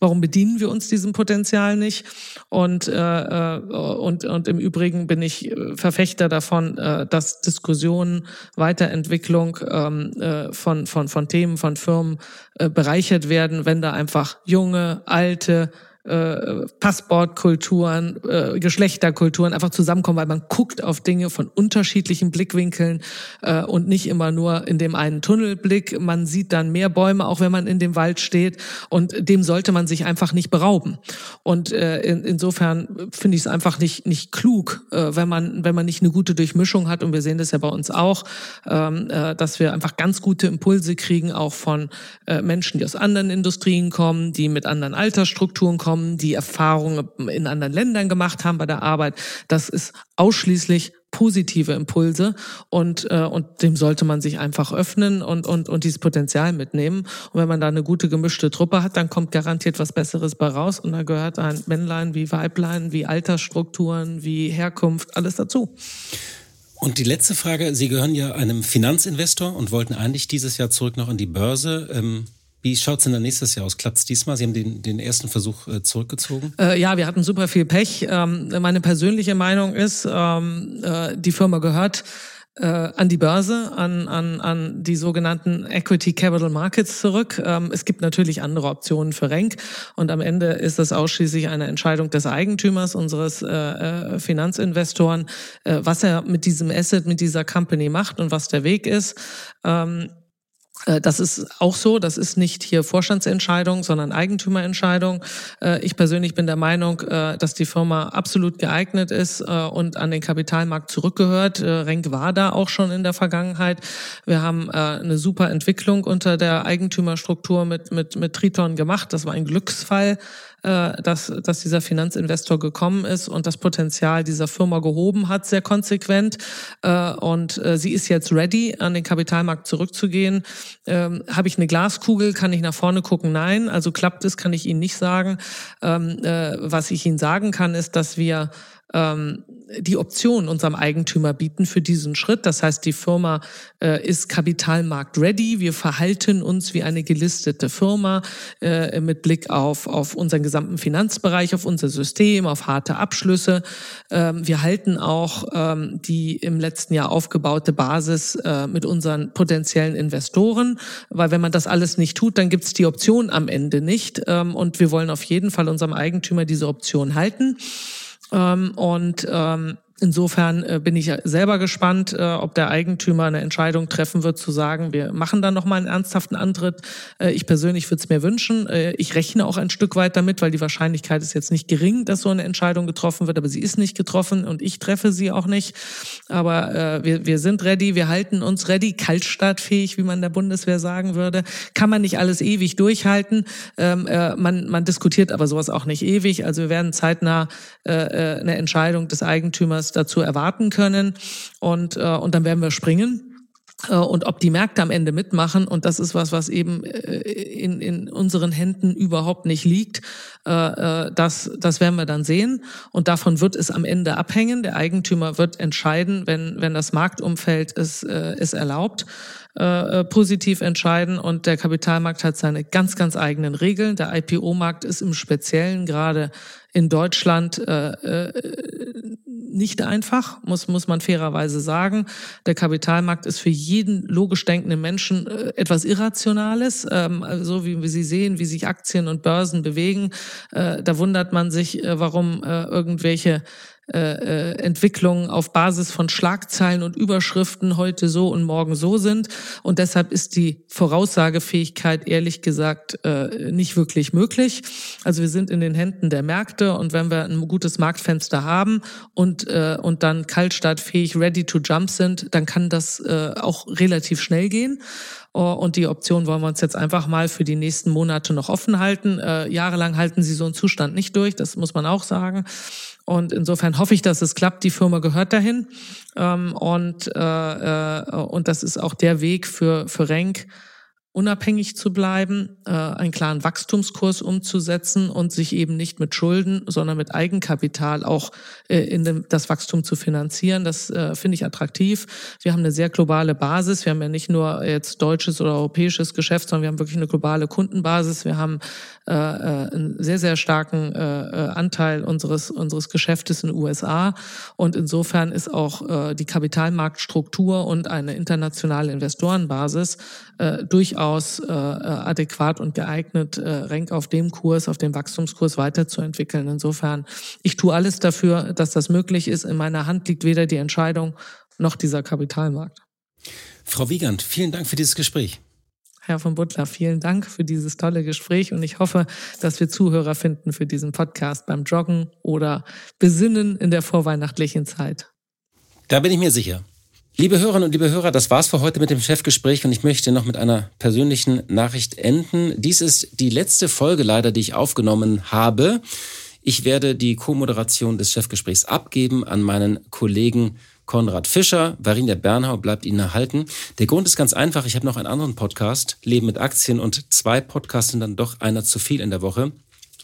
Warum bedienen wir uns diesem Potenzial nicht? Und, äh, und, und im Übrigen bin ich Verfechter davon, äh, dass Diskussionen, Weiterentwicklung ähm, äh, von, von, von Themen, von Firmen äh, bereichert werden, wenn da einfach junge, alte, äh, Passwortkulturen, äh, Geschlechterkulturen einfach zusammenkommen, weil man guckt auf Dinge von unterschiedlichen Blickwinkeln äh, und nicht immer nur in dem einen Tunnelblick. Man sieht dann mehr Bäume, auch wenn man in dem Wald steht und dem sollte man sich einfach nicht berauben. Und äh, in, insofern finde ich es einfach nicht nicht klug, äh, wenn man wenn man nicht eine gute Durchmischung hat und wir sehen das ja bei uns auch, ähm, äh, dass wir einfach ganz gute Impulse kriegen auch von äh, Menschen, die aus anderen Industrien kommen, die mit anderen Altersstrukturen kommen kommen, die Erfahrungen in anderen Ländern gemacht haben bei der Arbeit. Das ist ausschließlich positive Impulse und äh, und dem sollte man sich einfach öffnen und und und dieses Potenzial mitnehmen und wenn man da eine gute gemischte Truppe hat, dann kommt garantiert was Besseres bei raus und da gehört ein Männlein wie Weiblein, wie Altersstrukturen, wie Herkunft, alles dazu. Und die letzte Frage, Sie gehören ja einem Finanzinvestor und wollten eigentlich dieses Jahr zurück noch an die Börse. Ähm wie schaut's denn dann nächstes Jahr aus? Klappt's diesmal? Sie haben den, den ersten Versuch äh, zurückgezogen? Äh, ja, wir hatten super viel Pech. Ähm, meine persönliche Meinung ist, ähm, äh, die Firma gehört äh, an die Börse, an, an, an die sogenannten Equity Capital Markets zurück. Ähm, es gibt natürlich andere Optionen für Renk und am Ende ist das ausschließlich eine Entscheidung des Eigentümers, unseres äh, äh Finanzinvestoren, äh, was er mit diesem Asset, mit dieser Company macht und was der Weg ist. Ähm, äh, das ist auch so. Das ist nicht hier Vorstandsentscheidung, sondern Eigentümerentscheidung. Äh, ich persönlich bin der Meinung, äh, dass die Firma absolut geeignet ist und an den Kapitalmarkt zurückgehört. Renk war da auch schon in der Vergangenheit. Wir haben eine super Entwicklung unter der Eigentümerstruktur mit, mit, mit Triton gemacht. Das war ein Glücksfall äh, dass, dass dieser Finanzinvestor gekommen ist und das Potenzial dieser Firma gehoben hat, sehr konsequent. Äh, und äh, sie ist jetzt ready, an den Kapitalmarkt zurückzugehen. Ähm, Habe ich eine Glaskugel? Kann ich nach vorne gucken? Nein. Also klappt es, kann ich Ihnen nicht sagen. Ähm, äh, was ich Ihnen sagen kann, ist, dass wir ähm, die Option unserem Eigentümer bieten für diesen Schritt. Das heißt, die Firma äh, ist Kapitalmarkt ready. Wir verhalten uns wie eine gelistete Firma äh, mit Blick auf, auf unseren gesamten Finanzbereich, auf unser System, auf harte Abschlüsse. Ähm, wir halten auch ähm, die im letzten Jahr aufgebaute Basis äh, mit unseren potenziellen Investoren, weil wenn man das alles nicht tut, dann gibt es die Option am Ende nicht. Ähm, und wir wollen auf jeden Fall unserem Eigentümer diese Option halten. Ähm, und ähm, Insofern äh, bin ich selber gespannt, äh, ob der Eigentümer eine Entscheidung treffen wird, zu sagen, wir machen dann nochmal einen ernsthaften Antritt. Äh, ich persönlich würde es mir wünschen. Ich rechne auch ein Stück weit damit, weil die Wahrscheinlichkeit ist jetzt nicht gering, dass so eine Entscheidung getroffen wird, aber sie ist nicht getroffen und ich treffe sie auch nicht. Aber wir, wir sind ready, wir halten uns ready, kaltstartfähig, wie man der Bundeswehr sagen würde. Kann man nicht alles ewig durchhalten. Ähm, äh, man, man diskutiert aber sowas auch nicht ewig. Also wir werden zeitnah eine Entscheidung des Eigentümers dazu erwarten können. Und, äh, und dann werden wir springen. Äh, und ob die Märkte am Ende mitmachen, und das ist was, was eben äh, in, in unseren Händen überhaupt nicht liegt, äh, das, das werden wir dann sehen. Und davon wird es am Ende abhängen. Der Eigentümer wird entscheiden, wenn, wenn das Marktumfeld es, es erlaubt, positiv entscheiden. Und der Kapitalmarkt hat seine ganz, ganz eigenen Regeln. Der IPO-Markt ist im Speziellen gerade in Deutschland äh, äh, nicht einfach, muss, muss man fairerweise sagen. Der Kapitalmarkt ist für jeden logisch denkenden Menschen äh, etwas Irrationales. Ähm, so wie wir sie sehen, wie sich Aktien und Börsen bewegen, äh, da wundert man sich, äh, warum äh, irgendwelche äh, äh, Entwicklungen auf Basis von Schlagzeilen und Überschriften heute so und morgen so sind. Und deshalb ist die Voraussagefähigkeit ehrlich gesagt äh, nicht wirklich möglich. Also wir sind in den Händen der Märkte und wenn wir ein gutes Marktfenster haben und, äh, und dann kaltstartfähig ready to jump sind, dann kann das äh, auch relativ schnell gehen. Oh, und die Option wollen wir uns jetzt einfach mal für die nächsten Monate noch offen halten. Äh, jahrelang halten sie so einen Zustand nicht durch, das muss man auch sagen. Und insofern hoffe ich, dass es klappt. Die Firma gehört dahin. Ähm, und, äh, äh, und das ist auch der Weg für, für Renk, unabhängig zu bleiben, äh, einen klaren Wachstumskurs umzusetzen und sich eben nicht mit Schulden, sondern mit Eigenkapital auch äh, in dem, das Wachstum zu finanzieren. Das äh, finde ich attraktiv. Wir haben eine sehr globale Basis. Wir haben ja nicht nur jetzt deutsches oder europäisches Geschäft, sondern wir haben wirklich eine globale Kundenbasis. Wir haben äh, äh einen sehr, sehr starken äh, äh, Anteil unseres, unseres Geschäftes in den USA. Und insofern ist auch äh, die Kapitalmarktstruktur und eine internationale Investorenbasis äh, durchaus äh, adäquat und geeignet, äh, Renk auf dem Kurs, auf dem Wachstumskurs weiterzuentwickeln. Insofern, ich tue alles dafür, dass das möglich ist. In meiner Hand liegt weder die Entscheidung noch dieser Kapitalmarkt. Frau Wiegand, vielen Dank für dieses Gespräch. Herr von Butler, vielen Dank für dieses tolle Gespräch und ich hoffe, dass wir Zuhörer finden für diesen Podcast beim Joggen oder Besinnen in der vorweihnachtlichen Zeit. Da bin ich mir sicher. Liebe Hörerinnen und liebe Hörer, das war's für heute mit dem Chefgespräch und ich möchte noch mit einer persönlichen Nachricht enden. Dies ist die letzte Folge leider, die ich aufgenommen habe. Ich werde die Co-Moderation des Chefgesprächs abgeben an meinen Kollegen Konrad Fischer. Varinia Bernhau bleibt Ihnen erhalten. Der Grund ist ganz einfach. Ich habe noch einen anderen Podcast, Leben mit Aktien und zwei Podcasts sind dann doch einer zu viel in der Woche.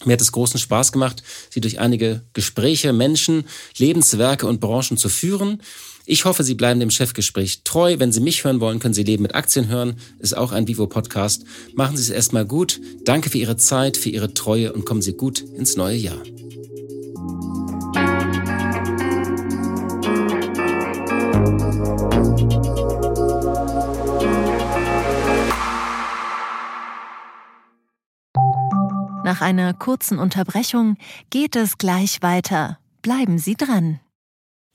Mir hat es großen Spaß gemacht, Sie durch einige Gespräche, Menschen, Lebenswerke und Branchen zu führen. Ich hoffe, Sie bleiben dem Chefgespräch treu. Wenn Sie mich hören wollen, können Sie Leben mit Aktien hören. Ist auch ein Vivo-Podcast. Machen Sie es erstmal gut. Danke für Ihre Zeit, für Ihre Treue und kommen Sie gut ins neue Jahr. Nach einer kurzen Unterbrechung geht es gleich weiter. Bleiben Sie dran.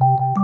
you